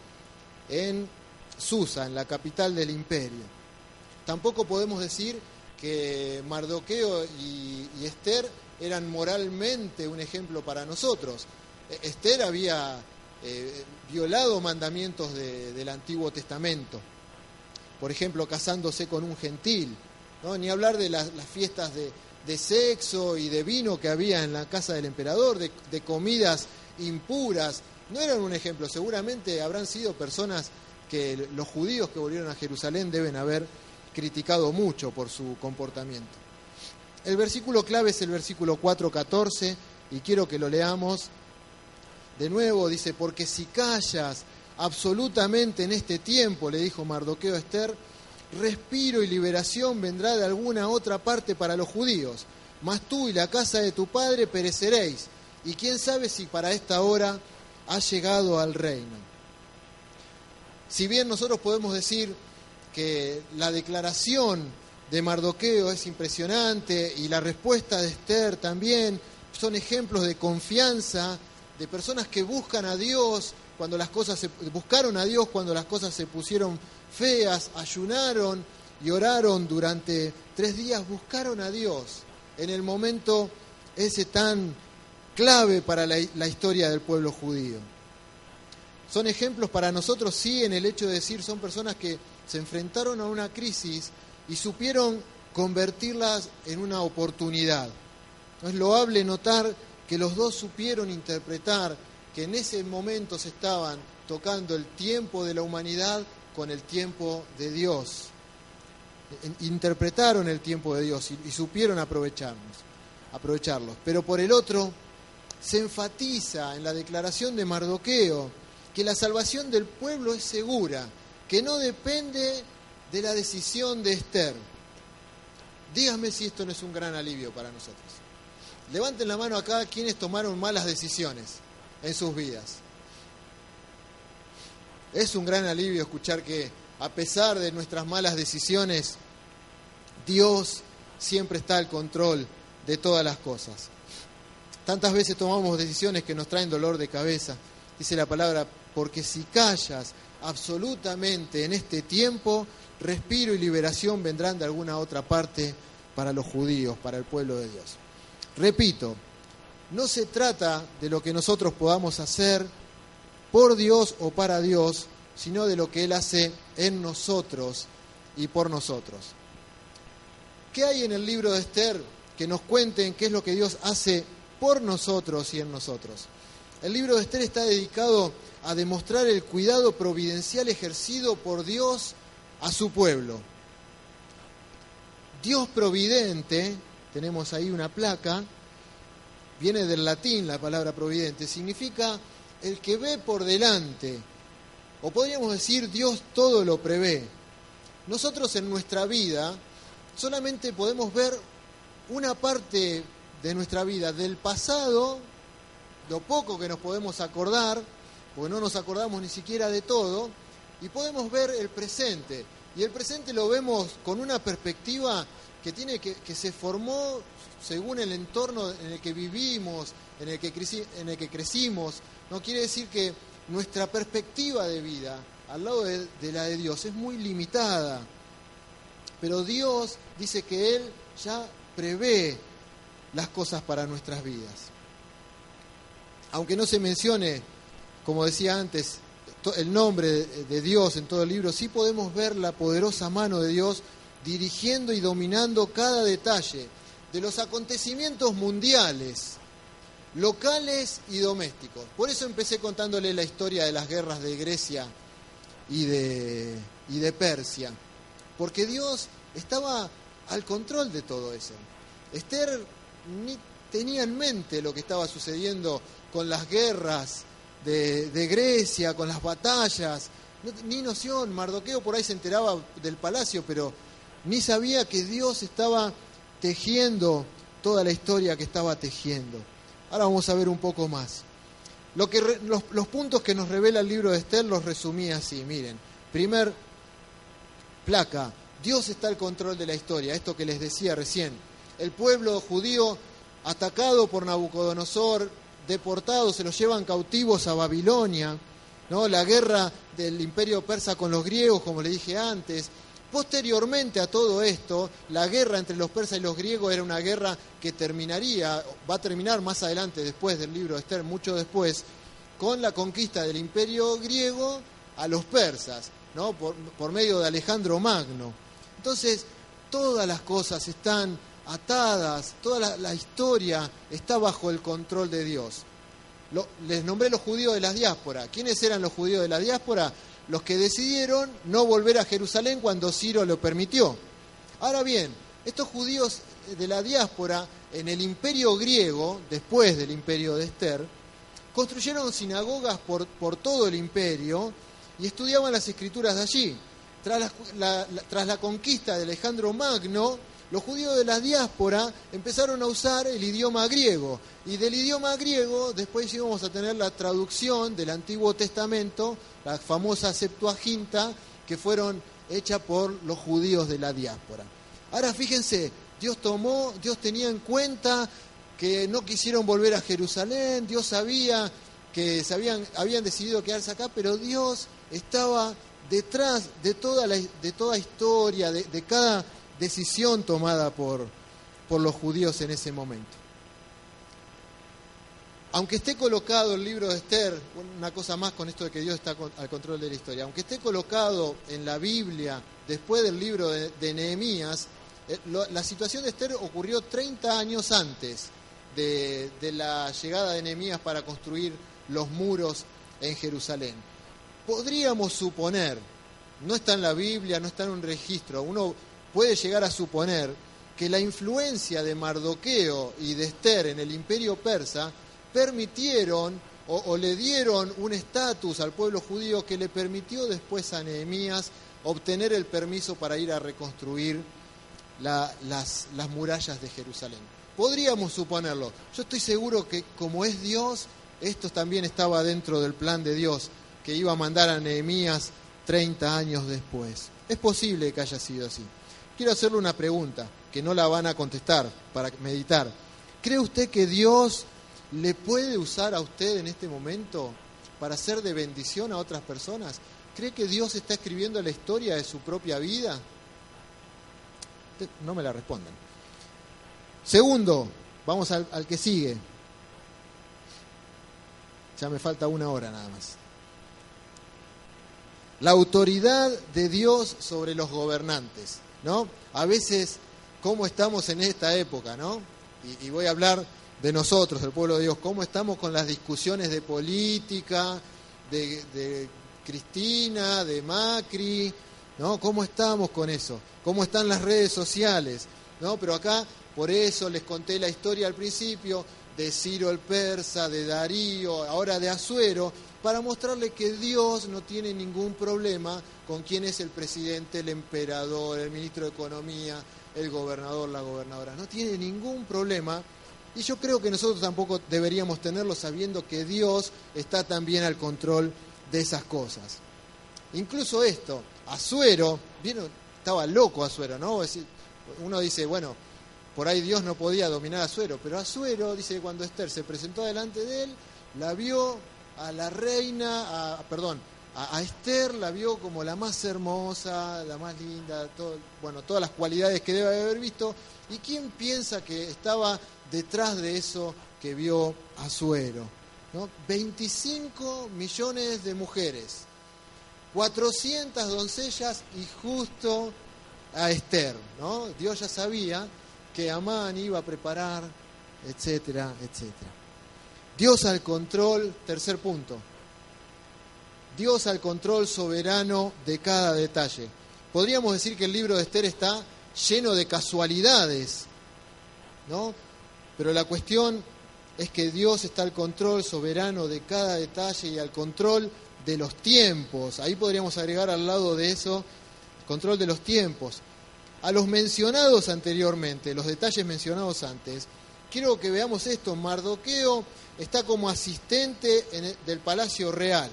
en Susa, en la capital del imperio. Tampoco podemos decir que Mardoqueo y, Esther eran moralmente un ejemplo para nosotros. Esther había eh, violado mandamientos de, del Antiguo Testamento, por ejemplo, casándose con un gentil, ¿no? ni hablar de las fiestas de, de, sexo y de vino que había en la casa del emperador, de, comidas impuras, no eran un ejemplo, seguramente habrán sido personas que los judíos que volvieron a Jerusalén deben haber criticado mucho por su comportamiento. El versículo clave es el versículo 4.14 y quiero que lo leamos de nuevo. Dice, porque si callas absolutamente en este tiempo, le dijo Mardoqueo a Esther, respiro y liberación vendrá de alguna otra parte para los judíos, mas tú y la casa de tu padre pereceréis, y quién sabe si para esta hora ha llegado al reino. Si bien nosotros podemos decir que la declaración de Mardoqueo es impresionante y la respuesta de Esther también son ejemplos de confianza de personas que buscan a Dios cuando las cosas se, buscaron a Dios cuando las cosas se pusieron feas, ayunaron y oraron durante tres días, buscaron a Dios en el momento ese tan clave para la, historia del pueblo judío. Son ejemplos para nosotros, sí, en el hecho de decir, son personas que se enfrentaron a una crisis y supieron convertirlas en una oportunidad. Es loable notar que los dos supieron interpretar que en ese momento se estaban tocando el tiempo de la humanidad con el tiempo de Dios. Interpretaron el tiempo de Dios y, supieron aprovecharlos, aprovecharlos. Pero por el otro, se enfatiza en la declaración de Mardoqueo que la salvación del pueblo es segura, que no depende de la decisión de Esther. Díganme si esto no es un gran alivio para nosotros. Levanten la mano acá quienes tomaron malas decisiones en sus vidas. Es un gran alivio escuchar que a pesar de nuestras malas decisiones, Dios siempre está al control de todas las cosas. Tantas veces tomamos decisiones que nos traen dolor de cabeza. Dice la palabra, porque si callas absolutamente en este tiempo, respiro y liberación vendrán de alguna otra parte para los judíos, para el pueblo de Dios. Repito, no se trata de lo que nosotros podamos hacer por Dios o para Dios, sino de lo que Él hace en nosotros y por nosotros. ¿Qué hay en el libro de Esther que nos cuenten qué es lo que Dios hace por nosotros y en nosotros? El libro de Esther está dedicado a demostrar el cuidado providencial ejercido por Dios a su pueblo. Dios providente, tenemos ahí una placa, viene del latín la palabra providente, significa el que ve por delante, o podríamos decir Dios todo lo prevé. Nosotros en nuestra vida solamente podemos ver una parte de nuestra vida, del pasado, lo poco que nos podemos acordar, porque no nos acordamos ni siquiera de todo, y podemos ver el presente. Y el presente lo vemos con una perspectiva que, tiene que, se formó según el entorno en el que vivimos, en el que, en el que crecimos. No quiere decir que nuestra perspectiva de vida al lado de, de la de Dios es muy limitada. Pero Dios dice que Él ya prevé las cosas para nuestras vidas. Aunque no se mencione, como decía antes, el nombre de Dios en todo el libro, sí podemos ver la poderosa mano de Dios dirigiendo y dominando cada detalle de los acontecimientos mundiales, locales y domésticos. Por eso empecé contándole la historia de las guerras de Grecia y de, y de Persia, porque Dios estaba al control de todo eso. Esther ni tenía en mente lo que estaba sucediendo con las guerras de, Grecia, con las batallas, ni noción, Mardoqueo por ahí se enteraba del palacio, pero ni sabía que Dios estaba tejiendo toda la historia que estaba tejiendo. Ahora vamos a ver un poco más. Lo que los, puntos que nos revela el libro de Esther los resumí así, miren. Primer placa, Dios está al control de la historia, esto que les decía recién. El pueblo judío atacado por Nabucodonosor, deportados, se los llevan cautivos a Babilonia, ¿no? la guerra del imperio persa con los griegos, como le dije antes. Posteriormente a todo esto, la guerra entre los persas y los griegos era una guerra que terminaría, va a terminar más adelante, después del libro de Esther, mucho después, con la conquista del imperio griego a los persas, ¿no? por, por medio de Alejandro Magno. Entonces, todas las cosas están atadas, toda la, historia está bajo el control de Dios. les nombré los judíos de la diáspora. ¿Quiénes eran los judíos de la diáspora? Los que decidieron no volver a Jerusalén cuando Ciro lo permitió. Ahora bien, estos judíos de la diáspora en el imperio griego, después del imperio de Esther, construyeron sinagogas por, por todo el imperio y estudiaban las escrituras de allí. Tras tras la conquista de Alejandro Magno, los judíos de la diáspora empezaron a usar el idioma griego. Y del idioma griego después íbamos a tener la traducción del Antiguo Testamento, la famosa Septuaginta, que fueron hechas por los judíos de la diáspora. Ahora fíjense, Dios tomó, Dios tenía en cuenta que no quisieron volver a Jerusalén, Dios sabía que se habían, decidido quedarse acá, pero Dios estaba detrás de toda la de toda historia, de cada decisión tomada por, por los judíos en ese momento. Aunque esté colocado el libro de Esther, una cosa más con esto de que Dios está al control de la historia, aunque esté colocado en la Biblia después del libro de, Nehemías, eh, la situación de Esther ocurrió 30 años antes de, de la llegada de Nehemías para construir los muros en Jerusalén. Podríamos suponer, no está en la Biblia, no está en un registro, uno puede llegar a suponer que la influencia de Mardoqueo y de Esther en el imperio persa permitieron o, le dieron un estatus al pueblo judío que le permitió después a Nehemías obtener el permiso para ir a reconstruir las, las murallas de Jerusalén. Podríamos suponerlo. Yo estoy seguro que como es Dios, esto también estaba dentro del plan de Dios, que iba a mandar a Nehemías 30 años después. Es posible que haya sido así. Quiero hacerle una pregunta, que no la van a contestar, para meditar. ¿Cree usted que Dios le puede usar a usted en este momento para ser de bendición a otras personas? ¿Cree que Dios está escribiendo la historia de su propia vida? No me la respondan. Segundo, vamos al, al que sigue. Ya me falta una hora nada más. La autoridad de Dios sobre los gobernantes, ¿no? A veces, ¿cómo estamos en esta época, ¿no? Y, voy a hablar de nosotros, del pueblo de Dios, cómo estamos con las discusiones de política, de, de Cristina, de Macri, ¿no? ¿Cómo estamos con eso? ¿Cómo están las redes sociales? ¿No? Pero acá, por eso les conté la historia al principio de Ciro el Persa, de Darío, ahora de Azuero, para mostrarle que Dios no tiene ningún problema con quién es el presidente, el emperador, el ministro de Economía, el gobernador, la gobernadora. No tiene ningún problema. Y yo creo que nosotros tampoco deberíamos tenerlo sabiendo que Dios está también al control de esas cosas. Incluso esto, Azuero, ¿vieron? estaba loco Azuero, ¿no? Uno dice, bueno, por ahí Dios no podía dominar a Azuero, pero Azuero dice que cuando Esther se presentó delante de él, la vio a la reina, perdón, a, Esther la vio como la más hermosa, la más linda, bueno, todas las cualidades que debe haber visto. ¿Y quién piensa que estaba detrás de eso que vio Azuero? ¿no? 25 millones de mujeres, 400 doncellas y justo a Esther, ¿no? Dios ya sabía que Amán iba a preparar, etcétera, etcétera. Dios al control, tercer punto. Dios al control soberano de cada detalle. Podríamos decir que el libro de Esther está lleno de casualidades, ¿no? Pero la cuestión es que Dios está al control soberano de cada detalle y al control de los tiempos. Ahí podríamos agregar al lado de eso control de los tiempos. A los mencionados anteriormente, los detalles mencionados antes, quiero que veamos esto. Mardoqueo está como asistente el, del Palacio Real.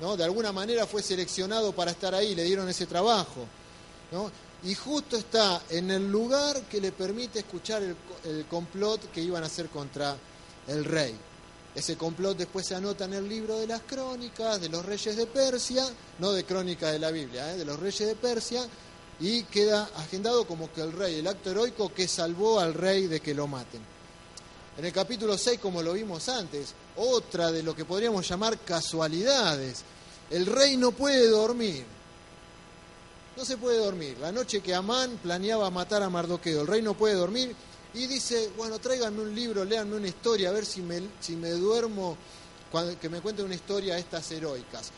¿no? De alguna manera fue seleccionado para estar ahí, le dieron ese trabajo. ¿no? Y justo está en el lugar que le permite escuchar el, el complot que iban a hacer contra el rey. Ese complot después se anota en el libro de las crónicas de los reyes de Persia, no de crónicas de la Biblia, ¿eh? de los reyes de Persia, y queda agendado como que el rey, el acto heroico que salvó al rey de que lo maten. En el capítulo 6, como lo vimos antes, otra de lo que podríamos llamar casualidades. El rey no puede dormir. No se puede dormir. La noche que Amán planeaba matar a Mardoqueo, el rey no puede dormir y dice, bueno, tráiganme un libro, léanme una historia, a ver si me, si me duermo, que me cuenten una historia a estas heroicas.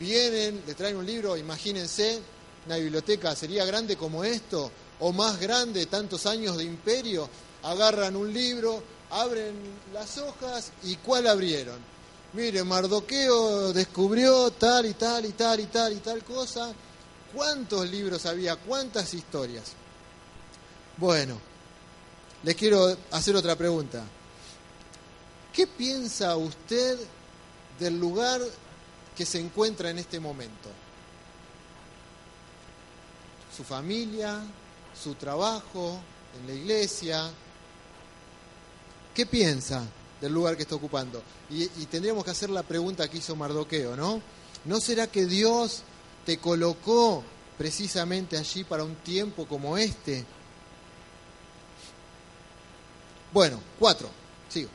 Vienen, le traen un libro, imagínense, una biblioteca sería grande como esto, o más grande, tantos años de imperio, agarran un libro, abren las hojas y ¿cuál abrieron? Mire, Mardoqueo descubrió tal y tal y tal y tal y tal cosa. ¿Cuántos libros había? ¿Cuántas historias? Bueno, les quiero hacer otra pregunta. ¿Qué piensa usted del lugar que se encuentra en este momento? Su familia, su trabajo, en la iglesia. ¿Qué piensa del lugar que está ocupando? Y, tendríamos que hacer la pregunta que hizo Mardoqueo, ¿no? ¿No será que Dios te colocó precisamente allí para un tiempo como este? Bueno, cuatro, sigo.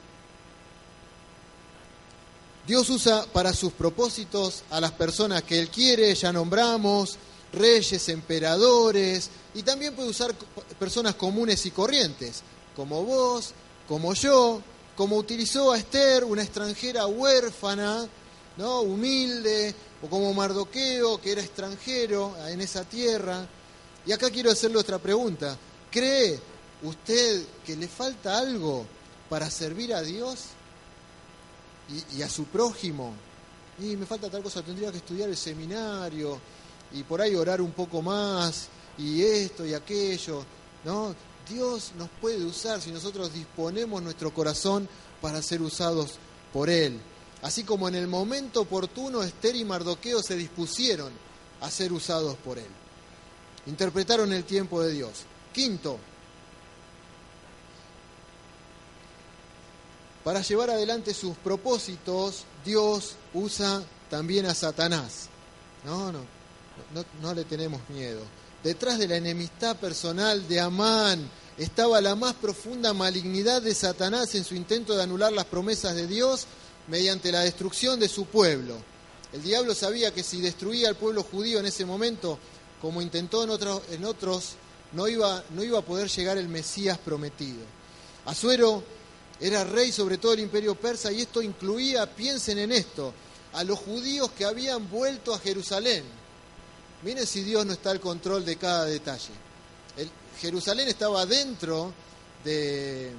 Dios usa para sus propósitos a las personas que Él quiere, ya nombramos, reyes, emperadores, y también puede usar personas comunes y corrientes, como vos, como yo, como utilizó a Esther, una extranjera huérfana, ¿no? humilde, o como Mardoqueo, que era extranjero en esa tierra. Y acá quiero hacerle otra pregunta. ¿Cree usted que le falta algo para servir a Dios y, y, a su prójimo, y me falta tal cosa, tendría que estudiar el seminario y por ahí orar un poco más y esto y aquello, ¿no? Dios nos puede usar si nosotros disponemos nuestro corazón para ser usados por Él. Así como en el momento oportuno Esther y Mardoqueo se dispusieron a ser usados por Él. Interpretaron el tiempo de Dios. Quinto, para llevar adelante sus propósitos, Dios usa también a Satanás. No, no, no, le tenemos miedo. Detrás de la enemistad personal de Amán estaba la más profunda malignidad de Satanás en su intento de anular las promesas de Dios mediante la destrucción de su pueblo. El diablo sabía que si destruía al pueblo judío en ese momento, como intentó en otros, en otros no, iba, no iba a poder llegar el Mesías prometido. Asuero era rey sobre todo el imperio persa y esto incluía, piensen en esto, a los judíos que habían vuelto a Jerusalén. Miren si Dios no está al control de cada detalle. Jerusalén estaba dentro, de,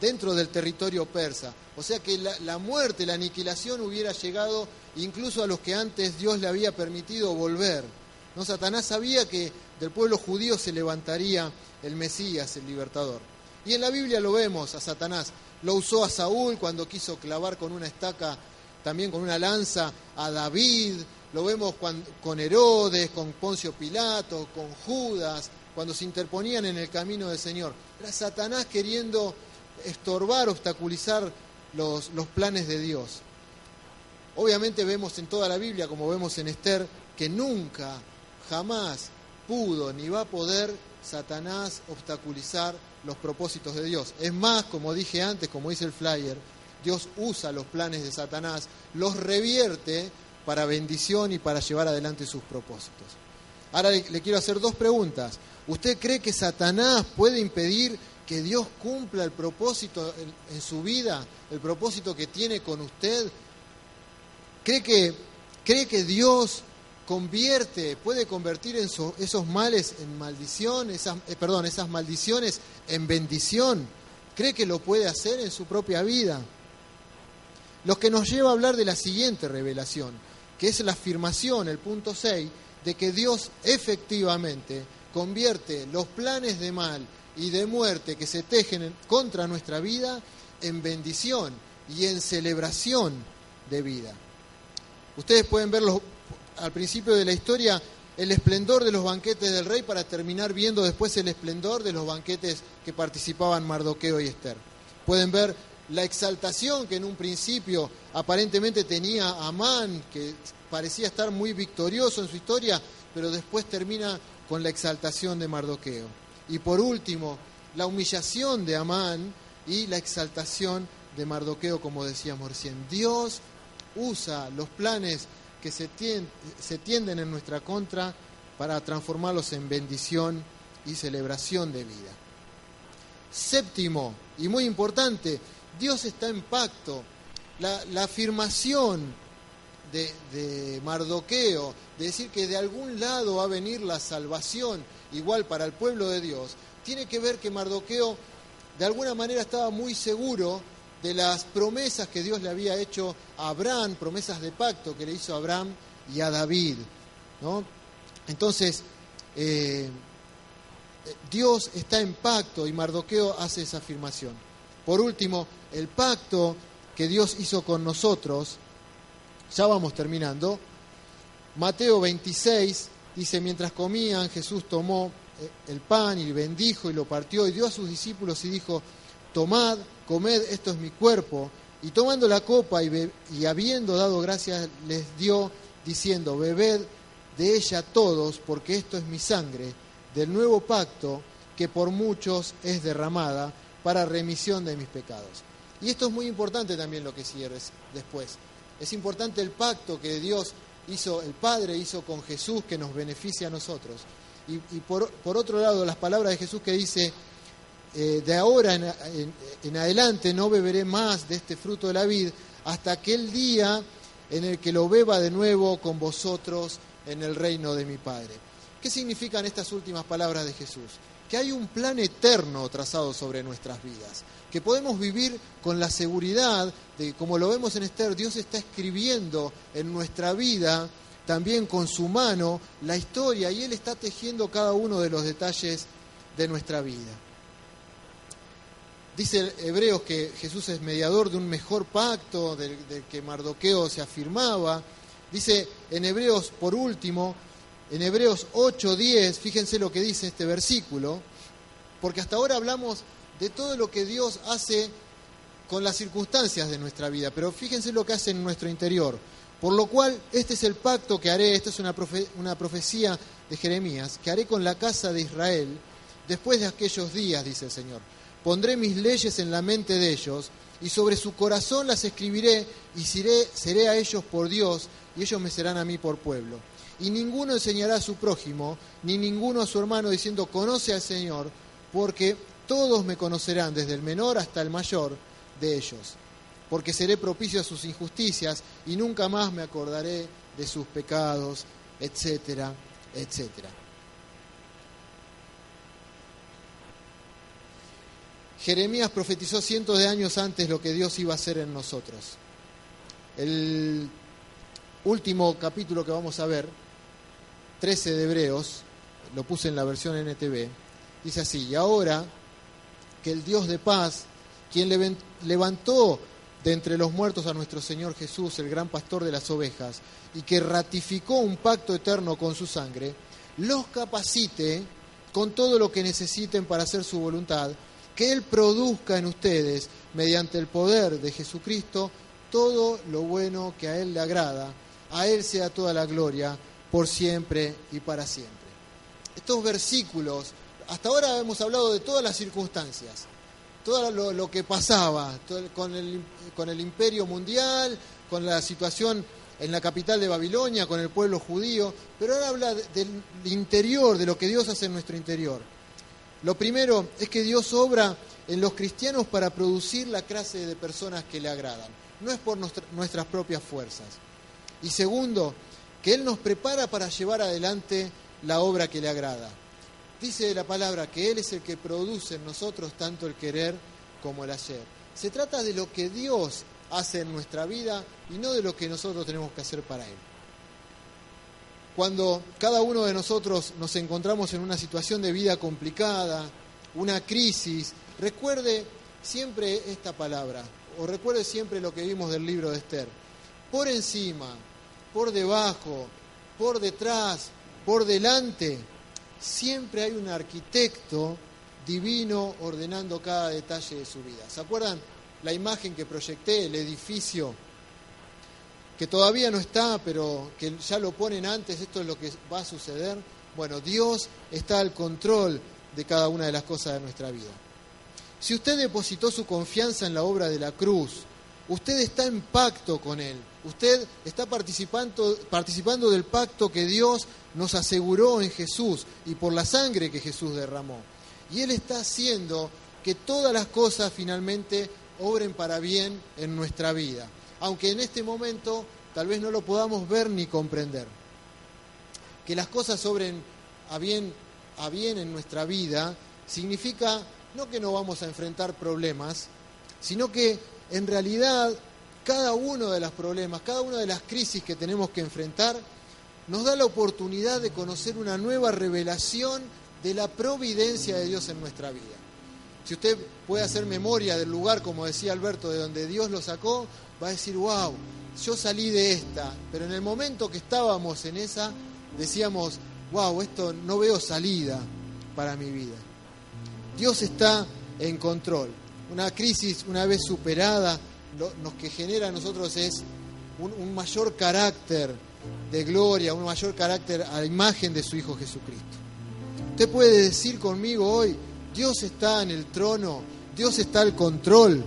dentro del territorio persa. O sea que la, la muerte, la aniquilación hubiera llegado incluso a los que antes Dios le había permitido volver. ¿No? Satanás sabía que del pueblo judío se levantaría el Mesías, el libertador. Y en la Biblia lo vemos a Satanás. Lo usó a Saúl cuando quiso clavar con una estaca, también con una lanza, a David. Lo vemos con Herodes, con Poncio Pilato, con Judas, cuando se interponían en el camino del Señor. Era Satanás queriendo estorbar, obstaculizar los, los planes de Dios. Obviamente vemos en toda la Biblia, como vemos en Esther, que nunca, jamás pudo ni va a poder Satanás obstaculizar los propósitos de Dios. Es más, como dije antes, como dice el flyer, Dios usa los planes de Satanás, los revierte para bendición y para llevar adelante sus propósitos. Ahora le, quiero hacer dos preguntas. ¿Usted cree que Satanás puede impedir que Dios cumpla el propósito en, su vida, el propósito que tiene con usted? ¿Cree que, cree que Dios convierte, puede convertir esos males en maldición, eh, perdón, esas maldiciones en bendición. ¿Cree que lo puede hacer en su propia vida? Lo que nos lleva a hablar de la siguiente revelación, que es la afirmación, el punto 6, de que Dios efectivamente convierte los planes de mal y de muerte que se tejen contra nuestra vida en bendición y en celebración de vida. Ustedes pueden ver al principio de la historia el esplendor de los banquetes del rey para terminar viendo después el esplendor de los banquetes que participaban Mardoqueo y Esther. Pueden ver la exaltación que en un principio aparentemente tenía Amán, que parecía estar muy victorioso en su historia, pero después termina con la exaltación de Mardoqueo. Y por último, la humillación de Amán y la exaltación de Mardoqueo, como decíamos recién. Dios usa los planes que se, tienden en nuestra contra para transformarlos en bendición y celebración de vida. Séptimo, y muy importante, Dios está en pacto. La, afirmación de, Mardoqueo, de decir que de algún lado va a venir la salvación, igual para el pueblo de Dios, tiene que ver que Mardoqueo de alguna manera estaba muy seguro de las promesas que Dios le había hecho a Abraham, promesas de pacto que le hizo a Abraham y a David. Entonces, eh, Dios está en pacto y Mardoqueo hace esa afirmación. Por último, el pacto que Dios hizo con nosotros, ya vamos terminando, Mateo 26 dice, mientras comían, Jesús tomó eh, el pan y bendijo y lo partió y dio a sus discípulos y dijo, tomad, comed, esto es mi cuerpo. Y tomando la copa y, y, habiendo dado gracias, les dio, diciendo, bebed de ella todos, porque esto es mi sangre, del nuevo pacto, que por muchos es derramada para remisión de mis pecados. Y esto es muy importante también lo que sigue después. Es importante el pacto que Dios hizo, el Padre hizo con Jesús, que nos beneficia a nosotros. Y, por otro lado, las palabras de Jesús que dice, eh, de ahora en, adelante no beberé más de este fruto de la vid hasta aquel día en el que lo beba de nuevo con vosotros en el reino de mi Padre. ¿Qué significan estas últimas palabras de Jesús? Que hay un plan eterno trazado sobre nuestras vidas, que podemos vivir con la seguridad de que, como lo vemos en Esther, Dios está escribiendo en nuestra vida, también con su mano, la historia y Él está tejiendo cada uno de los detalles de nuestra vida. Dice Hebreos que Jesús es mediador de un mejor pacto del, que Mardoqueo se afirmaba. Dice en Hebreos, por último, en Hebreos 8, 10, fíjense lo que dice este versículo, porque hasta ahora hablamos de todo lo que Dios hace con las circunstancias de nuestra vida, pero fíjense lo que hace en nuestro interior. Por lo cual, este es el pacto que haré, esta es una, profecía de Jeremías, que haré con la casa de Israel después de aquellos días, dice el Señor. Pondré mis leyes en la mente de ellos y sobre su corazón las escribiré y seré a ellos por Dios y ellos me serán a mí por pueblo. Y ninguno enseñará a su prójimo, ni ninguno a su hermano diciendo, conoce al Señor, porque todos me conocerán, desde el menor hasta el mayor de ellos porque seré propicio a sus injusticias y nunca más me acordaré de sus pecados, etcétera, etcétera. Jeremías profetizó cientos de años antes lo que Dios iba a hacer en nosotros. El último capítulo que vamos a ver, 13 de Hebreos, lo puse en la versión NTV, dice así, y ahora que el Dios de paz, quien levantó de entre los muertos a nuestro Señor Jesús, el gran pastor de las ovejas, y que ratificó un pacto eterno con su sangre, los capacite con todo lo que necesiten para hacer su voluntad, que Él produzca en ustedes, mediante el poder de Jesucristo, todo lo bueno que a Él le agrada. A Él sea toda la gloria, por siempre y para siempre. Estos versículos, hasta ahora hemos hablado de todas las circunstancias, todo lo, que pasaba con, el, con el imperio mundial, con la situación en la capital de Babilonia, con el pueblo judío, pero ahora habla del interior, de lo que Dios hace en nuestro interior. Lo primero es que Dios obra en los cristianos para producir la clase de personas que le agradan, no es por nuestras propias fuerzas. Y segundo, que Él nos prepara para llevar adelante la obra que le agrada. Dice la palabra que Él es el que produce en nosotros tanto el querer como el hacer. Se trata de lo que Dios hace en nuestra vida y no de lo que nosotros tenemos que hacer para Él. Cuando cada uno de nosotros nos encontramos en una situación de vida complicada, una crisis, recuerde siempre esta palabra, o recuerde siempre lo que vimos del libro de Esther. Por encima, por debajo, por detrás, por delante, siempre hay un arquitecto divino ordenando cada detalle de su vida. ¿Se acuerdan la imagen que proyecté, el edificio, que todavía no está, pero que ya lo ponen antes, esto es lo que va a suceder? Bueno, Dios está al control de cada una de las cosas de nuestra vida. Si usted depositó su confianza en la obra de la cruz, usted está en pacto con Él, usted está participando, participando del pacto que Dios nos aseguró en Jesús y por la sangre que Jesús derramó. Y Él está haciendo que todas las cosas finalmente obren para bien en nuestra vida, aunque en este momento tal vez no lo podamos ver ni comprender. Que las cosas obren a bien, a bien en nuestra vida significa no que no vamos a enfrentar problemas, sino que en realidad cada uno de los problemas, cada una de las crisis que tenemos que enfrentar, nos da la oportunidad de conocer una nueva revelación de la providencia de Dios en nuestra vida. Si usted puede hacer memoria del lugar, como decía Alberto, de donde Dios lo sacó, va a decir, wow, yo salí de esta, pero en el momento que estábamos en esa, decíamos, wow, esto no veo salida para mi vida. Dios está en control. Una crisis una vez superada, lo, que genera a nosotros es un mayor carácter de gloria, un mayor carácter a la imagen de su Hijo Jesucristo. Usted puede decir conmigo hoy, Dios está en el trono, Dios está al control.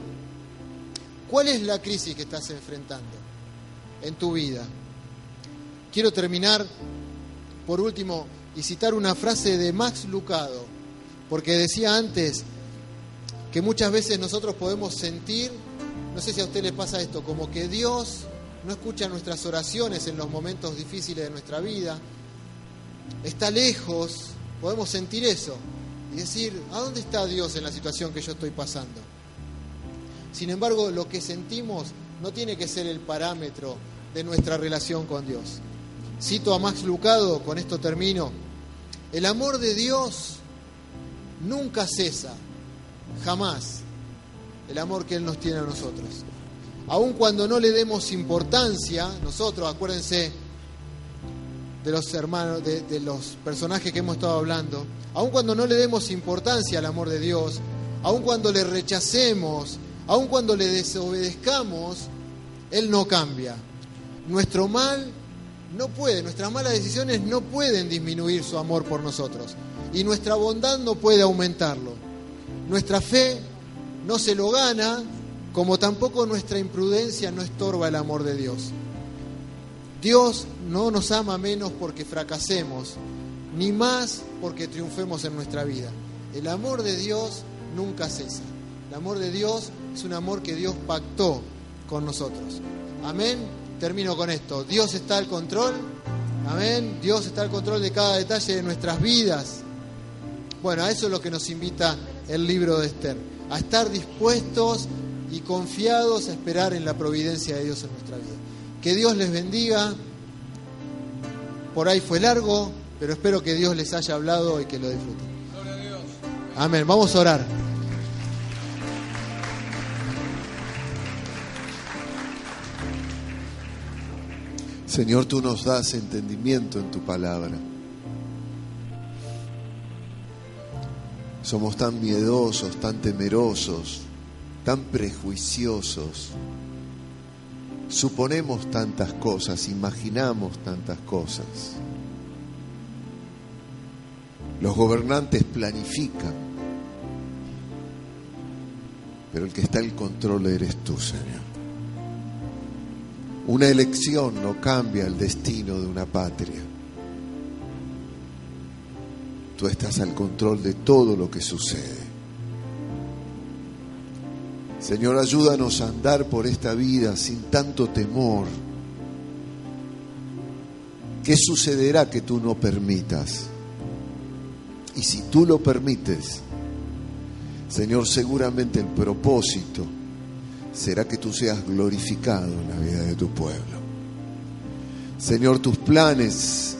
¿Cuál es la crisis que estás enfrentando en tu vida? Quiero terminar, por último, y citar una frase de Max Lucado, porque decía antes que muchas veces nosotros podemos sentir, no sé si a usted le pasa esto, como que Dios no escucha nuestras oraciones en los momentos difíciles de nuestra vida, está lejos, podemos sentir eso y decir, ¿a dónde está Dios en la situación que yo estoy pasando? Sin embargo, lo que sentimos no tiene que ser el parámetro de nuestra relación con Dios. Cito a Max Lucado, con esto termino, el amor de Dios nunca cesa, jamás, el amor que Él nos tiene a nosotros aun cuando no le demos importancia, nosotros, acuérdense, de los hermanos, de, los personajes que hemos estado hablando, aun cuando no le demos importancia al amor de Dios, aun cuando le rechacemos, aun cuando le desobedezcamos, Él no cambia. Nuestro mal no puede, nuestras malas decisiones no pueden disminuir su amor por nosotros y nuestra bondad no puede aumentarlo. Nuestra fe no se lo gana, como tampoco nuestra imprudencia no estorba el amor de Dios. Dios no nos ama menos porque fracasemos, ni más porque triunfemos en nuestra vida. El amor de Dios nunca cesa. El amor de Dios es un amor que Dios pactó con nosotros. Amén. Termino con esto. Dios está al control. Amén. Dios está al control de cada detalle de nuestras vidas. Bueno, a eso es lo que nos invita el libro de Esther. A estar dispuestos y confiados a esperar en la providencia de Dios en nuestra vida. Que Dios les bendiga. Por ahí fue largo, pero espero que Dios les haya hablado y que lo disfruten. Amén. Vamos a orar. Señor, tú nos das entendimiento en tu palabra. Somos tan miedosos, tan temerosos, tan prejuiciosos. Suponemos tantas cosas, imaginamos tantas cosas. Los gobernantes planifican, pero el que está en control eres tú, Señor. Una elección no cambia el destino de una patria. Estás al control de todo lo que sucede. Señor, ayúdanos a andar por esta vida sin tanto temor. ¿Qué sucederá que tú no permitas? Y si tú lo permites, Señor, seguramente el propósito será que tú seas glorificado en la vida de tu pueblo. Señor, tus planes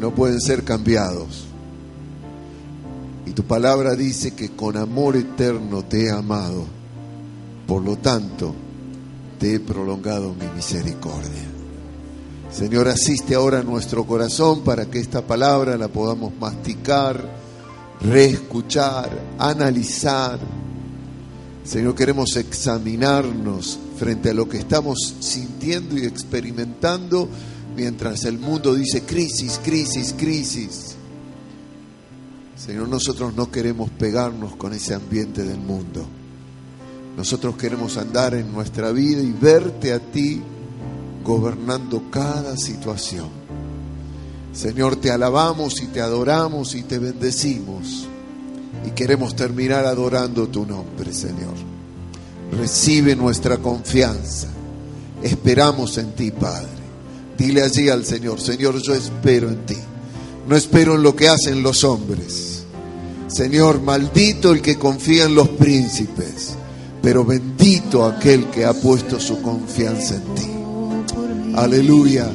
no pueden ser cambiados. Y tu palabra dice que con amor eterno te he amado. Por lo tanto, te he prolongado mi misericordia. Señor, asiste ahora a nuestro corazón para que esta palabra la podamos masticar, reescuchar, analizar. Señor, queremos examinarnos frente a lo que estamos sintiendo y experimentando mientras el mundo dice crisis, crisis, crisis. Señor, nosotros no queremos pegarnos con ese ambiente del mundo. Nosotros queremos andar en nuestra vida y verte a ti gobernando cada situación. Señor, te alabamos y te adoramos y te bendecimos. Y queremos terminar adorando tu nombre, Señor. Recibe nuestra confianza. Esperamos en ti, Padre. Dile allí al Señor, Señor, yo espero en ti. No espero en lo que hacen los hombres. Señor, maldito el que confía en los príncipes, pero bendito aquel que ha puesto su confianza en ti. Aleluya.